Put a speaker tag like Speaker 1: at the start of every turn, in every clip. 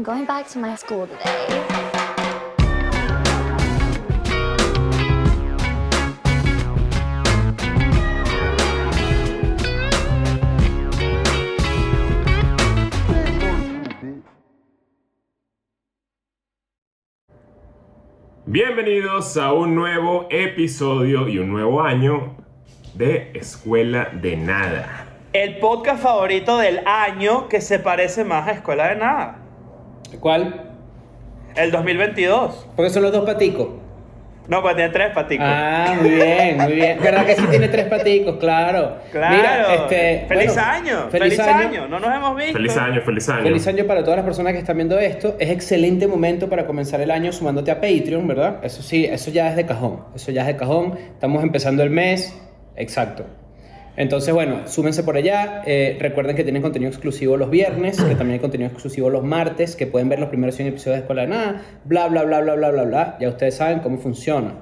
Speaker 1: I'm going back to my school today.
Speaker 2: Bienvenidos a un nuevo episodio y un nuevo año de Escuela de Nada.
Speaker 3: El podcast favorito del año que se parece más a Escuela de Nada.
Speaker 4: ¿Cuál?
Speaker 3: El 2022.
Speaker 4: Porque son los dos paticos.
Speaker 3: No, pues tiene tres paticos.
Speaker 4: Ah, muy bien, muy bien. ¿Verdad que sí tiene tres paticos? Claro.
Speaker 3: claro.
Speaker 4: Mira, este,
Speaker 3: feliz
Speaker 4: bueno,
Speaker 3: año. Feliz, año. No nos hemos visto.
Speaker 2: Feliz año, feliz año.
Speaker 4: Feliz año para todas las personas que están viendo esto. Es excelente momento para comenzar el año sumándote a Patreon, ¿verdad? Eso sí, eso ya es de cajón. Eso ya es de cajón. Estamos empezando el mes. Exacto. Entonces, bueno, súmense por allá. Eh, recuerden que tienen contenido exclusivo los viernes, que también hay contenido exclusivo los martes, que pueden ver los primeros 100 episodios de Escuela de Nada, bla, bla, bla, bla, bla, bla, bla. Ya ustedes saben cómo funciona.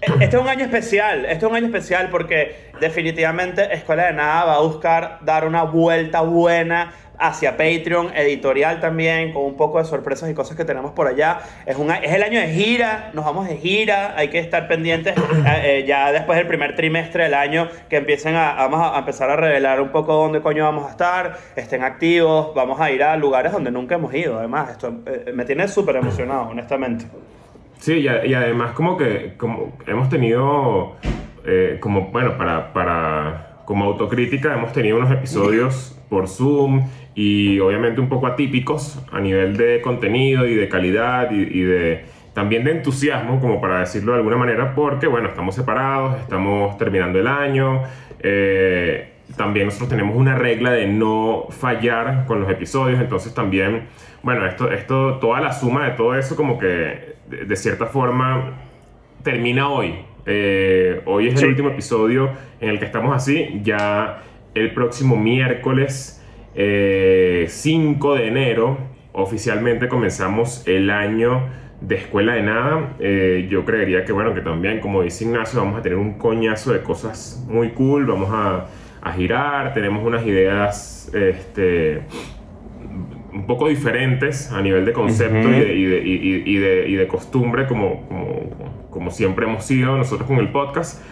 Speaker 3: Este es un año especial, este es un año especial porque definitivamente Escuela de Nada va a buscar dar una vuelta buena hacia Patreon, editorial también, con un poco de sorpresas y cosas que tenemos por allá. Es, un, es el año de gira, nos vamos de gira, hay que estar pendientes eh, eh, ya después del primer trimestre del año que empiecen a, vamos a empezar a revelar un poco dónde coño vamos a estar, estén activos, vamos a ir a lugares donde nunca hemos ido, además, esto eh, me tiene súper emocionado, honestamente.
Speaker 2: Sí, y, y además como que como hemos tenido, eh, como bueno, para, para, como autocrítica hemos tenido unos episodios por Zoom y obviamente un poco atípicos a nivel de contenido y de calidad y, y de también de entusiasmo, como para decirlo de alguna manera, porque bueno, estamos separados, estamos terminando el año. Eh, también nosotros tenemos una regla de no fallar con los episodios, entonces también, bueno, esto, esto, toda la suma de todo eso como que de, de cierta forma termina hoy. Eh, hoy es
Speaker 3: Sí.
Speaker 2: el último episodio en el que estamos así, ya el próximo miércoles eh, 5 de enero oficialmente comenzamos el año de Escuela de Nada. Eh, yo creería que, bueno, que también, como dice Ignacio, vamos a tener un coñazo de cosas muy cool, vamos a, a girar, tenemos unas ideas este, un poco diferentes a nivel de concepto
Speaker 3: Ujú.
Speaker 2: y, de, y, de, y- y de- y de costumbre, como, como, como siempre hemos sido nosotros con el podcast.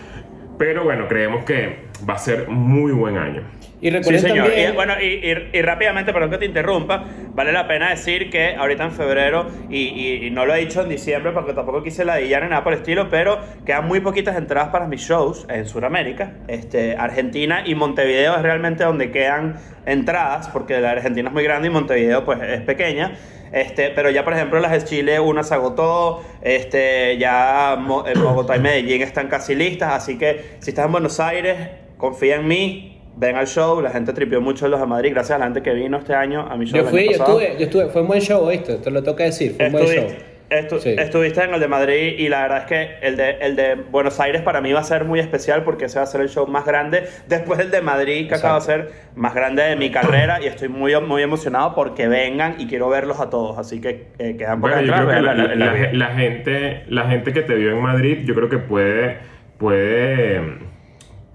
Speaker 2: Pero bueno, creemos que va a ser muy buen año.
Speaker 4: Y
Speaker 3: Sí,
Speaker 4: recuerden
Speaker 3: señor.
Speaker 4: también...
Speaker 3: Y, bueno, y, y- y rápidamente, perdón que te interrumpa, vale la pena decir que ahorita en febrero, y, no lo he dicho en diciembre porque tampoco quise ladillar ni nada por el estilo, pero quedan muy poquitas entradas para mis shows en Sudamérica. Este, Argentina y Montevideo es realmente donde quedan entradas, porque la Argentina es muy grande y Montevideo pues es pequeña. Este, pero ya, por ejemplo, las de Chile, una se agotó. Este, ya en Bogotá y Medellín están casi listas. Así que si estás en Buenos Aires, confía en mí. Ven al show. La gente tripió mucho en los de Madrid. Gracias a la gente que vino este año a mi show.
Speaker 4: Yo fui, yo estuve, yo estuve. Fue un buen show, ¿viste? Te lo toca decir, fue un buen show.
Speaker 3: Estuviste, estu-
Speaker 4: Sí.
Speaker 3: estuviste en el de Madrid y la verdad es que el de, el de Buenos Aires para mí va a ser muy especial porque ese va a ser el show más grande después del de Madrid que acaba de ser más grande de mi carrera y estoy muy, muy emocionado porque vengan y quiero verlos a todos así que eh, quedan pocas
Speaker 2: Bueno, que la,
Speaker 3: vean la-
Speaker 2: la-
Speaker 3: la-
Speaker 2: la- la gente, la gente que te vio en Madrid, yo creo que puede, puede,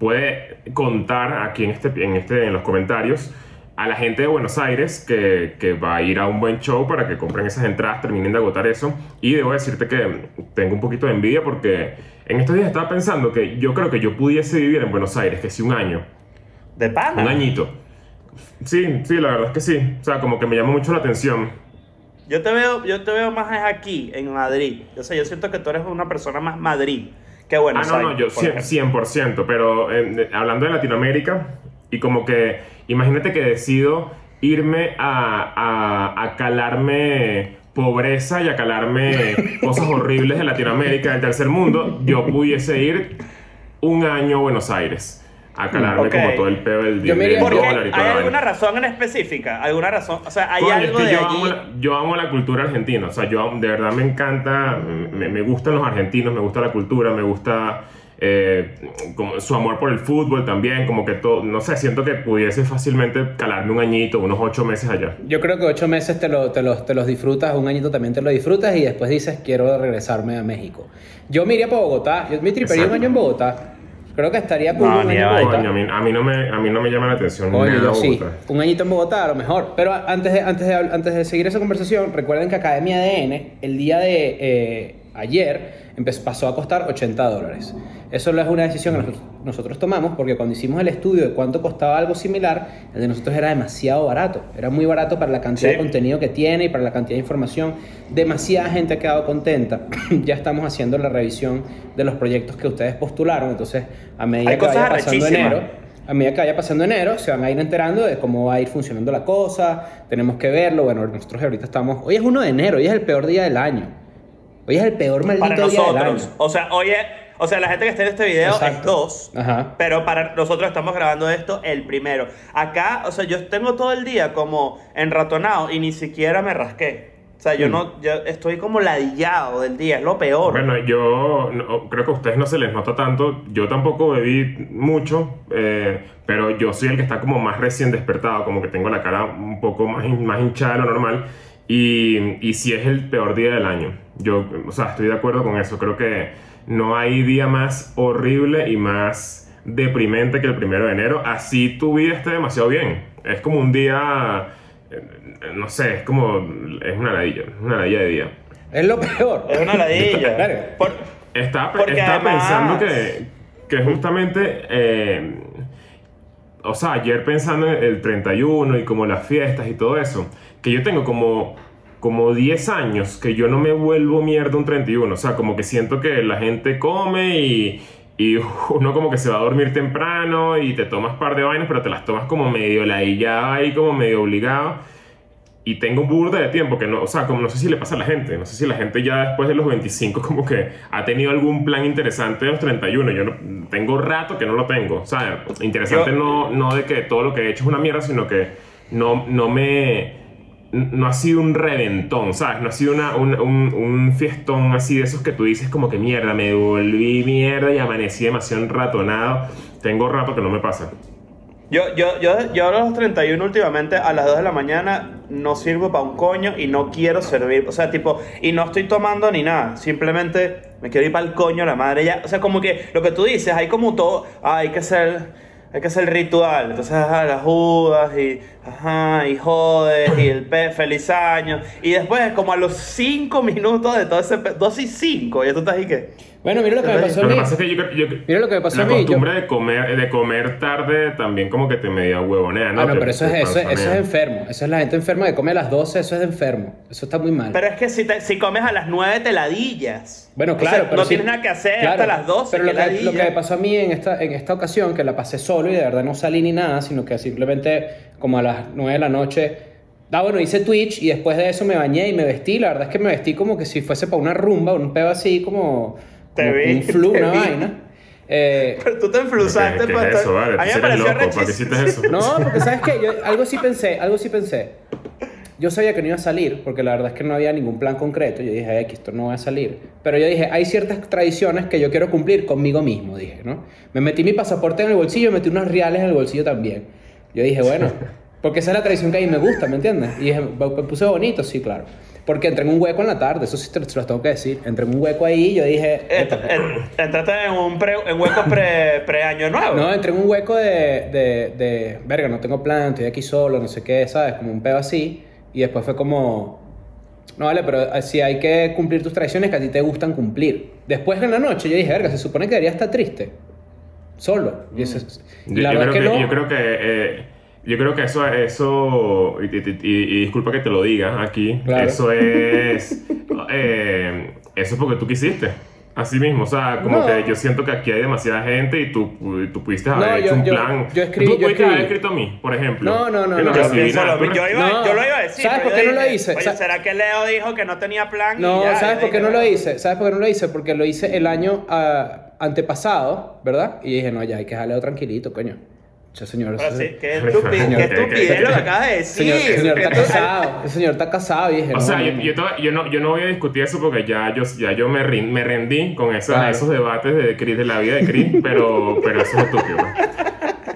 Speaker 2: puede contar aquí en, este, en, este, en los comentarios a la gente de Buenos Aires que, que va a ir a un buen show para que compren esas entradas, terminen de agotar eso. Y debo decirte que tengo un poquito de envidia porque en estos días estaba pensando que yo creo que yo pudiese vivir en Buenos Aires, que sí un año,
Speaker 3: de pana
Speaker 2: un añito. Sí, sí, la verdad es que sí. O sea, como que me llama mucho la atención.
Speaker 3: yo te veo yo te veo más aquí en Madrid yo sé yo siento que tú eres una persona más Madrid que
Speaker 2: Ah,
Speaker 3: Buenos
Speaker 2: no, no,
Speaker 3: Aires,
Speaker 2: yo
Speaker 3: por ejemplo.
Speaker 2: 100%, 100%, pero eh, hablando de Latinoamérica, y como que, imagínate que decido irme a, a, a calarme pobreza y a calarme cosas horribles de Latinoamérica, del tercer mundo, yo pudiese ir un año a Buenos Aires a calarme
Speaker 3: ok.
Speaker 2: como todo el pedo del,
Speaker 4: Yo
Speaker 2: dólar y toda
Speaker 3: ¿Hay alguna
Speaker 2: vaina.
Speaker 3: razón en específica? ¿Alguna razón? O sea, ¿hay
Speaker 2: Coño,
Speaker 3: algo
Speaker 2: es que
Speaker 3: de
Speaker 2: yo,
Speaker 3: allí?
Speaker 2: amo la, yo amo la cultura argentina, o sea, yo de verdad me encanta, me, me gustan los argentinos, me gusta la cultura, me gusta eh, como su amor por el fútbol también, como que todo, no sé, siento que pudiese fácilmente calarme un añito, unos ocho meses allá.
Speaker 4: Yo creo que ocho meses te, lo- te los, te los disfrutas, un añito también te lo disfrutas y después dices quiero regresarme a México. Yo me iría para Bogotá, yo me tripería un
Speaker 2: Exacto.
Speaker 4: año en Bogotá. Creo que estaría cool
Speaker 3: No,
Speaker 4: un año
Speaker 3: de
Speaker 4: en
Speaker 3: vaina.
Speaker 4: Bogotá.
Speaker 2: Coño, a mí, a mí no me, a mí no me llama la atención
Speaker 4: Coño,
Speaker 2: nada
Speaker 4: yo sí.
Speaker 2: Bogotá.
Speaker 4: Un añito en Bogotá a lo mejor. Pero antes de, antes de, antes de seguir esa conversación, recuerden que Academia ADN, el día de eh, ayer, empezó, pasó a costar 80 dólares. Eso no es una decisión que nosotros, nosotros tomamos porque cuando hicimos el estudio de cuánto costaba algo similar, el de nosotros era demasiado barato. Era muy barato para la cantidad
Speaker 3: Sí.
Speaker 4: de contenido que tiene y para la cantidad de información. Demasiada gente ha quedado contenta. ya estamos haciendo la revisión de los proyectos que ustedes postularon. Entonces, a medida
Speaker 3: Hay
Speaker 4: que vaya pasando enero, a medida que vaya pasando enero, se van a ir enterando de cómo va a ir funcionando la cosa, tenemos que verlo, bueno, nosotros ahorita estamos, hoy es 1 de enero, hoy es el peor día del año, hoy es el peor maldito
Speaker 3: Para
Speaker 4: día del
Speaker 3: nosotros.
Speaker 4: año.
Speaker 3: O sea, oye, o sea, la gente que está en este video es
Speaker 4: Exacto.
Speaker 3: dos.
Speaker 4: Ajá.
Speaker 3: Pero para nosotros estamos grabando esto el primero. Acá, o sea, yo tengo todo el día como enratonado y ni siquiera me rasqué. O sea, yo
Speaker 4: Mm.
Speaker 3: no, yo estoy como ladillado del día, es lo peor.
Speaker 2: Bueno, yo no- creo que a ustedes no se les nota tanto. Yo tampoco bebí mucho, eh, pero yo soy el que está como más recién despertado, como que tengo la cara un poco más, más hinchada de lo normal. Y, y sí es el peor día del año. Yo, o sea, estoy de acuerdo con eso. Creo que no hay día más horrible y más deprimente que el primero de enero. Así tu vida esté demasiado bien. Es como un día, eh, no sé, es como, es una ladilla, es una ladilla de día.
Speaker 4: Es lo peor.
Speaker 3: Es una ladilla.
Speaker 4: Claro.
Speaker 3: Por-
Speaker 2: Estaba, estaba
Speaker 3: además-
Speaker 2: pensando que, que justamente, eh, o sea, ayer pensando en el 31 y como las fiestas y todo eso, que yo tengo como, como 10 años que yo no me vuelvo mierda un 31, o sea, como que siento que la gente come y, y uno como que se va a dormir temprano y te tomas par de vainas, pero te las tomas como medio ladillado ahí, como medio obligado. Y tengo un burda de tiempo que no, o sea, como no sé si le pasa a la gente, no sé si la gente ya después de los 25 como que ha tenido algún plan interesante de los 31, yo no, tengo rato que no lo tengo, o sea, interesante
Speaker 3: Yo-
Speaker 2: no, no de que todo lo que he hecho es una mierda, sino que no, no me, no ha sido un reventón, ¿sabes? No ha sido una, un, un, un fiestón así de esos que tú dices como que mierda, me volví mierda y amanecí demasiado enratonado, tengo rato que no me pasa.
Speaker 3: Yo, yo, yo, yo a los 31 últimamente a las 2 de la mañana no sirvo para un coño y no quiero servir. O sea, tipo, y no estoy tomando ni nada. Simplemente me quiero ir para el coño la madre ya. O sea, como que lo que tú dices, hay como todo. hay que hacer. Hay que hacer el ritual. Entonces, ajá, las judas y. Ajá, y jodes y el pe, feliz año. Y después, como a los 5 minutos de todo ese. 2 y 5, ya tú estás ahí que.
Speaker 4: Bueno, mira lo que me pasó a
Speaker 2: Lo que
Speaker 4: mí.
Speaker 2: pasa es que yo,
Speaker 4: Mira lo que me pasó
Speaker 2: la
Speaker 4: a mí, yo-
Speaker 2: costumbre de comer de comer tarde también como que te media huevonea, ¿no?
Speaker 4: Ah, no, pero eso es, eso, es- eso es enfermo. Eso es la gente enferma que come a las 12, eso es de enfermo. Eso está muy mal.
Speaker 3: Pero es que si, te- si comes a las 9 te ladillas.
Speaker 4: Bueno,
Speaker 3: O sea,
Speaker 4: claro, pero
Speaker 3: no tienes nada que hacer
Speaker 4: claro,
Speaker 3: hasta las 12.
Speaker 4: Pero lo que, lo que
Speaker 3: ladilla.
Speaker 4: me pasó a mí en esta, en esta ocasión, que la pasé solo y de verdad no salí ni nada, sino que simplemente como a las 9 de la noche. Ah, bueno, hice Twitch y después de eso me bañé y me vestí. La verdad es que me vestí como que si fuese para una rumba, un pedo así como,
Speaker 3: Te vi,
Speaker 4: un flu,
Speaker 3: te
Speaker 4: una
Speaker 3: vi.
Speaker 4: vaina. Eh,
Speaker 3: Pero tú te enflusaste
Speaker 2: ¿Qué, qué
Speaker 3: para
Speaker 2: es eso, vale? Tú eres loco, ¿para qué hiciste eso?
Speaker 4: No, porque sabes qué, yo algo sí pensé, algo sí pensé. Yo sabía que no iba a salir, porque la verdad es que no había ningún plan concreto. Yo dije, X, esto no va a salir. Pero yo dije, hay ciertas tradiciones que yo quiero cumplir conmigo mismo, dije, ¿no? Me metí mi pasaporte en el bolsillo, metí unos reales en el bolsillo también. Yo dije, bueno, porque esa es la tradición que a mí me gusta, ¿me entiendes? Y dije, me puse bonito, sí, claro. Porque entré en un hueco en la tarde, eso sí te, te lo tengo que decir. Entré en un hueco ahí y yo dije...
Speaker 3: Ent- en- Entraste en un pre, en hueco pre, pre año nuevo.
Speaker 4: No, entré en un hueco de, de, de, verga, no tengo plan, estoy aquí solo, no sé qué, ¿sabes? Como un pedo así. Y después fue como, no vale, pero si hay que cumplir tus tradiciones que a ti te gustan cumplir. Después en la noche yo dije, verga, se supone que debería estar triste. Solo. Y eso
Speaker 2: Yo,
Speaker 4: la
Speaker 2: yo
Speaker 4: verdad
Speaker 2: creo que,
Speaker 4: que,
Speaker 2: yo
Speaker 4: no.
Speaker 2: creo que eh, yo creo que eso eso y, y- y- y disculpa que te lo diga aquí
Speaker 4: Claro.
Speaker 2: eso es eh, eso es porque tú quisiste así mismo o sea como
Speaker 4: No.
Speaker 2: que yo siento que aquí hay demasiada gente y tú, tú pudiste haber
Speaker 4: No,
Speaker 2: hecho
Speaker 4: yo-
Speaker 2: un
Speaker 4: yo-
Speaker 2: plan
Speaker 4: yo escribí-
Speaker 2: tú
Speaker 4: yo
Speaker 2: pudiste haber
Speaker 4: escribí.
Speaker 2: escrito a mí por ejemplo
Speaker 4: No, no, no,
Speaker 2: Yo
Speaker 4: no.
Speaker 3: Yo lo. Yo iba,
Speaker 4: No.
Speaker 3: yo lo iba a decir.
Speaker 4: ¿Sabes por
Speaker 3: yo
Speaker 4: qué no lo hice?
Speaker 3: Oye, ¿será que Leo dijo que no tenía plan? Y
Speaker 4: No,
Speaker 3: ya,
Speaker 4: ¿sabes
Speaker 3: yo
Speaker 4: por qué no lo hice? ¿Sabes por qué no lo hice? Porque lo hice el año ah, antepasado, ¿verdad? Y dije, no, ya hay que dejarlo tranquilito, coño. Che, señor.
Speaker 3: Ahora
Speaker 4: ese-
Speaker 3: sí, qué estupidez,
Speaker 2: Señor,
Speaker 3: qué estupidez lo que acabas de decir.
Speaker 4: Señor, el señor está casado. El señor está casado y dije,
Speaker 2: o
Speaker 4: no,
Speaker 2: sea,
Speaker 4: no,
Speaker 2: yo,
Speaker 4: no.
Speaker 2: yo, yo no, yo no voy a discutir eso porque ya yo, ya yo me, rin- me rendí con esas-
Speaker 4: Claro.
Speaker 2: esos debates de, Chris, de la vida de Chris, pero, pero eso es estúpido.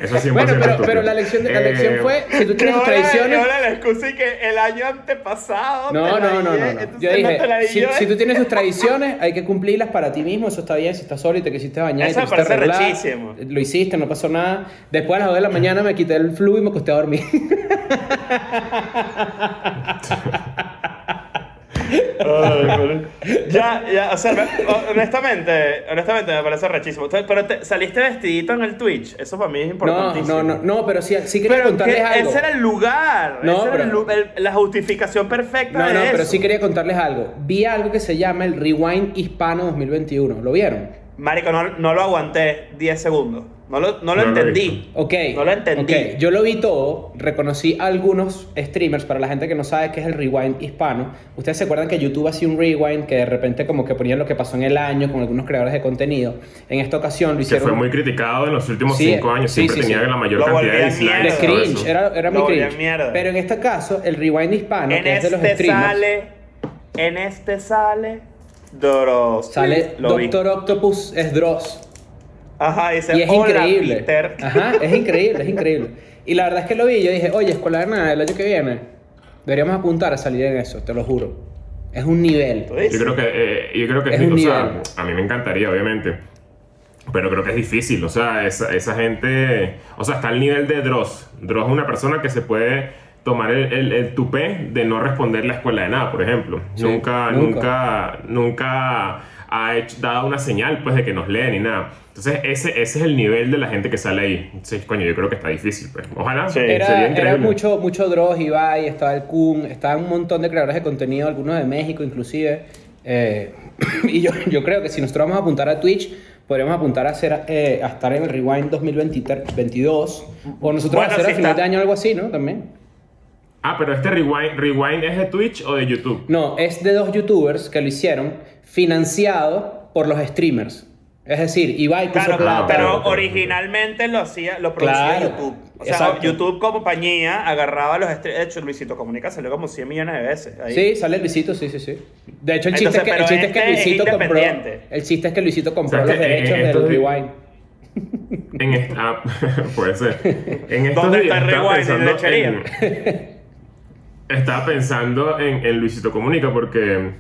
Speaker 2: Eso 100%
Speaker 4: Bueno, pero, la lección, de, la
Speaker 2: Eh,
Speaker 4: lección fue, si tú tienes tus
Speaker 3: ahora,
Speaker 4: tradiciones...
Speaker 3: ahora la excusa y que el año antepasado.
Speaker 4: No, no, no, no, no. Yo
Speaker 3: no
Speaker 4: dije, si,
Speaker 3: yo,
Speaker 4: si
Speaker 3: ¿eh?
Speaker 4: tú tienes tus tradiciones, hay que cumplirlas para ti mismo, eso está bien, si estás solo y te quisiste bañar
Speaker 3: Eso
Speaker 4: y
Speaker 3: me
Speaker 4: te quisiste
Speaker 3: parece
Speaker 4: arreglar,
Speaker 3: rechísimo.
Speaker 4: lo hiciste, no pasó nada. Después a las 2 de la mañana me quité el flu y me acosté a dormir.
Speaker 3: Ya, ya, o sea, me- honestamente, honestamente me parece rechísimo. Pero te- saliste vestidito en el Twitch, eso para mí es
Speaker 4: No,
Speaker 3: importantísimo.
Speaker 4: no, no, no, pero sí, sí quería
Speaker 3: Pero
Speaker 4: contarles
Speaker 3: que
Speaker 4: algo.
Speaker 3: ese era el lugar,
Speaker 4: No,
Speaker 3: ese era
Speaker 4: pero-
Speaker 3: el lu- el- la justificación perfecta
Speaker 4: No,
Speaker 3: de
Speaker 4: no,
Speaker 3: eso.
Speaker 4: pero sí quería contarles algo. Vi algo que se llama el Rewind Hispano 2021. ¿Lo vieron?
Speaker 3: Marico, no, no lo aguanté 10 segundos. No lo, no lo
Speaker 2: No lo
Speaker 3: entendí.
Speaker 2: visto.
Speaker 4: Ok.
Speaker 3: No lo entendí.
Speaker 4: ok, Yo lo vi todo, reconocí a algunos streamers, para la gente que no sabe qué es el rewind hispano. Ustedes se acuerdan que YouTube hacía un rewind que de repente como que ponían lo que pasó en el año con algunos creadores de contenido. En esta ocasión lo
Speaker 2: Que fue muy criticado en los últimos
Speaker 4: Sí,
Speaker 2: cinco años.
Speaker 4: sí,
Speaker 2: Siempre
Speaker 4: sí,
Speaker 2: tenía
Speaker 4: sí.
Speaker 2: la mayor
Speaker 3: Lo
Speaker 2: cantidad de dislikes.
Speaker 4: cringe, era, era muy
Speaker 3: Lo
Speaker 4: cringe.
Speaker 3: mierda.
Speaker 4: Pero en este caso, el rewind hispano,
Speaker 3: en
Speaker 4: que es de los
Speaker 3: este
Speaker 4: streamers,
Speaker 3: sale. En este sale. Doros.
Speaker 4: sale
Speaker 3: Lo vi.
Speaker 4: Doctor Octopus es Dross.
Speaker 3: Ajá, dice.
Speaker 4: Y es
Speaker 3: "Hola,
Speaker 4: increíble.
Speaker 3: Peter".
Speaker 4: Ajá, es increíble, es increíble. Y la verdad es que lo vi y yo dije, oye, Escuela de Nada, el año que viene, deberíamos apuntar a salir en eso, te lo juro. Es un nivel.
Speaker 2: Yo creo que, eh, yo creo que
Speaker 4: Es
Speaker 2: sí,
Speaker 4: un
Speaker 2: o sea, a mí me encantaría, obviamente. Pero creo que es difícil, o sea, esa, esa gente, o sea, está al nivel de Dross. Dross es una persona que se puede tomar el, el, el tupé de no responder la escuela de nada, por ejemplo.
Speaker 4: Sí,
Speaker 2: nunca,
Speaker 4: nunca.
Speaker 2: nunca, nunca ha hecho, dado una señal, pues, de que nos lee ni nada. Entonces, ese, ese es el nivel de la gente que sale ahí. Entonces, coño, yo creo que está difícil, pues. Ojalá,
Speaker 3: Sí.
Speaker 2: sería
Speaker 4: Era,
Speaker 2: increíble.
Speaker 4: era mucho, mucho Dross, Ibai, estaba el Kun, estaba un montón de creadores de contenido, algunos de México inclusive. Eh, y yo, yo creo que si nosotros vamos a apuntar a Twitch, podríamos apuntar a, hacer, eh, a estar en el Rewind 2022. O nosotros
Speaker 3: Bueno,
Speaker 4: hacer a final
Speaker 3: está.
Speaker 4: de año algo así, ¿no? También.
Speaker 2: Ah, pero este rewind, rewind es de Twitch o de YouTube.
Speaker 4: No, es de dos youtubers que lo hicieron, financiado por los streamers. Es decir, Ibai puso
Speaker 3: Claro,
Speaker 4: plata.
Speaker 3: pero originalmente lo hacía, lo producía
Speaker 4: Claro,
Speaker 3: YouTube. O sea,
Speaker 4: exacto.
Speaker 3: YouTube como compañía agarraba los streams. De hecho, Luisito Comunica salió como 100 millones de veces. Ahí.
Speaker 4: Sí, sale Luisito, sí, sí, sí. De hecho, el chiste,
Speaker 3: Entonces,
Speaker 4: es, que, el
Speaker 3: pero
Speaker 4: chiste es que
Speaker 3: este es
Speaker 4: Luisito compró. El chiste es que Luisito compró
Speaker 2: O sea,
Speaker 4: los
Speaker 2: que
Speaker 4: derechos
Speaker 2: di-
Speaker 4: rewind.
Speaker 2: En est- ah, puede ser. En estos
Speaker 3: ¿Dónde
Speaker 2: días
Speaker 3: está el rewind? ¿En
Speaker 2: pensando
Speaker 3: lechería?
Speaker 2: en- Estaba pensando en, en Luisito Comunica porque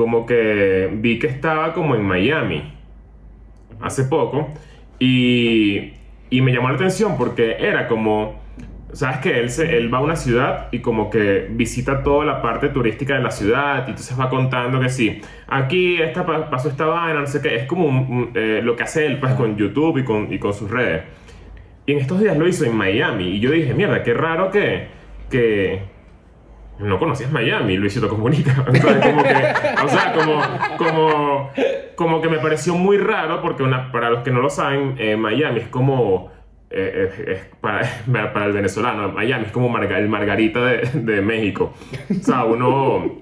Speaker 2: como que vi que estaba como en Miami hace poco y, y me llamó la atención porque era como, sabes que él, se, él va a una ciudad y como que visita toda la parte turística de la ciudad y entonces va contando que sí, aquí esta, pa- pasó esta vaina, no sé qué, es como un- un, eh, lo que hace él pues con YouTube y con, y con sus redes. Y en estos días lo hizo en Miami y yo dije, mierda, qué raro que... que no conocías Miami, Luisito Comunica. O sea, como que, o sea, como, como, como que me pareció muy raro porque una, para los que no lo saben, eh, Miami es como... eh, eh, para, para el venezolano, Miami es como Marga- el Margarita de, de México. O sea, uno,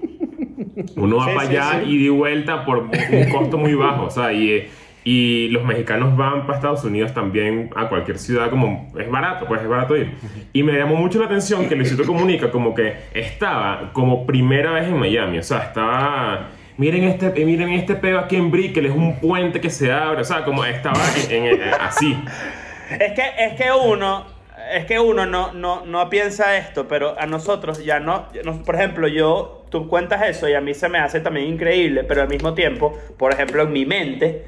Speaker 2: uno va
Speaker 3: Sí,
Speaker 2: para allá
Speaker 3: sí.
Speaker 2: y de vuelta por un costo muy bajo. O sea, y, eh, y los mexicanos van para Estados Unidos también a cualquier ciudad, como es barato, pues es barato ir. Y me llamó mucho la atención que Luisito Comunica como que estaba como primera vez en Miami. O sea, estaba... Miren este, eh, miren este pedo aquí en Brickell, es un puente que se abre. O sea, como estaba en- en- eh, así.
Speaker 3: Es que, es que uno, es que uno no, no, no piensa esto, pero a nosotros ya no, nos- por ejemplo, yo, tú cuentas eso y a mí se me hace también increíble, pero al mismo tiempo, por ejemplo, en mi mente,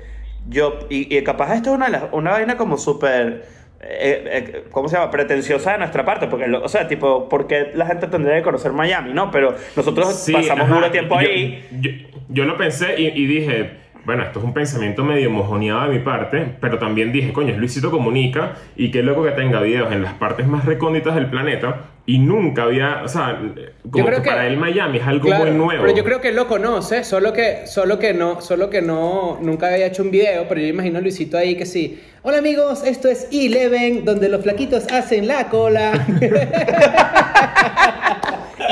Speaker 3: yo, y, y capaz esto es una, de las- una vaina como súper, eh, eh, ¿cómo se llama? Pretenciosa de nuestra parte, porque, lo- o sea, tipo, ¿por qué la gente tendría que conocer Miami, no? Pero nosotros
Speaker 2: Sí,
Speaker 3: pasamos
Speaker 2: ajá.
Speaker 3: mucho tiempo
Speaker 2: Yo-
Speaker 3: ahí.
Speaker 2: Yo, yo lo pensé y, y dije, bueno, esto es un pensamiento medio mojoneado de mi parte, pero también dije, coño, es Luisito Comunica y qué loco que tenga videos en las partes más recónditas del planeta y nunca había, o sea, como que,
Speaker 4: que-
Speaker 2: para él Miami es algo
Speaker 4: Claro,
Speaker 2: muy nuevo.
Speaker 4: Pero yo creo que él lo conoce, solo que, solo que no, solo que no, nunca había hecho un video, pero yo imagino a Luisito ahí que sí. Hola amigos, esto es Eleven, donde los flaquitos hacen la cola.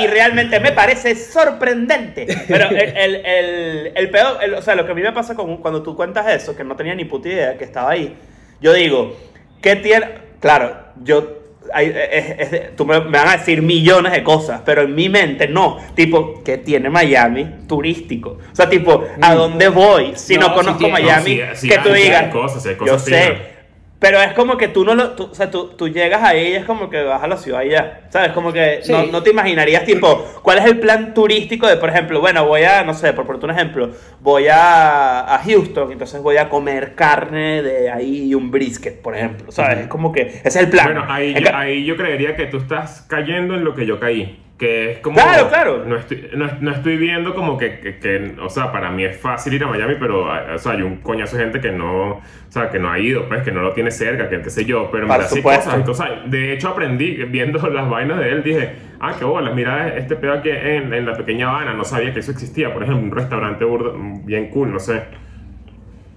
Speaker 3: y realmente me parece sorprendente. Pero el, el, el, el peor, o sea, lo que a mí me pasa con, cuando tú cuentas eso, que no tenía ni puta idea que estaba ahí, yo digo, ¿qué tiene? Claro, yo. hay- es- es tú me, me van a decir millones de cosas, pero en mi mente no. Tipo, ¿qué tiene Miami turístico? O sea, tipo, ¿a
Speaker 4: Mm.
Speaker 3: dónde voy si
Speaker 4: No,
Speaker 3: conozco
Speaker 4: tiene.
Speaker 3: Miami?
Speaker 2: No, sí
Speaker 3: que tú digas,
Speaker 2: cosas,
Speaker 3: yo sé. Pero es como que tú no lo. tú- o sea, tú, tú llegas ahí y es como que vas a la ciudad y ya. ¿Sabes? Como que
Speaker 4: Sí.
Speaker 3: no, no te imaginarías, tipo, ¿cuál es el plan turístico de, por ejemplo, bueno, voy a, no sé, por ponerte un ejemplo, voy a, a Houston, entonces voy a comer carne de ahí y un brisket, por ejemplo. ¿Sabes? Es como que ese es el plan.
Speaker 2: Bueno, ahí yo, ahí yo creería que tú estás cayendo en lo que yo caí. Que es como.
Speaker 3: Claro, claro.
Speaker 2: No estoy, no, no estoy viendo como que, que- que- O sea, para mí es fácil ir a Miami, pero o sea, hay un coñazo de gente que no. O sea, que no ha ido, pues, que no lo tiene cerca, que qué sé yo. Pero mira, sí cosas. Entonces, de hecho, aprendí viendo las vainas de él. Dije, ah, qué bolas, mira este pedo aquí en, en la pequeña Habana. No sabía que eso existía. Por ejemplo, un restaurante burda- bien cool, no sé.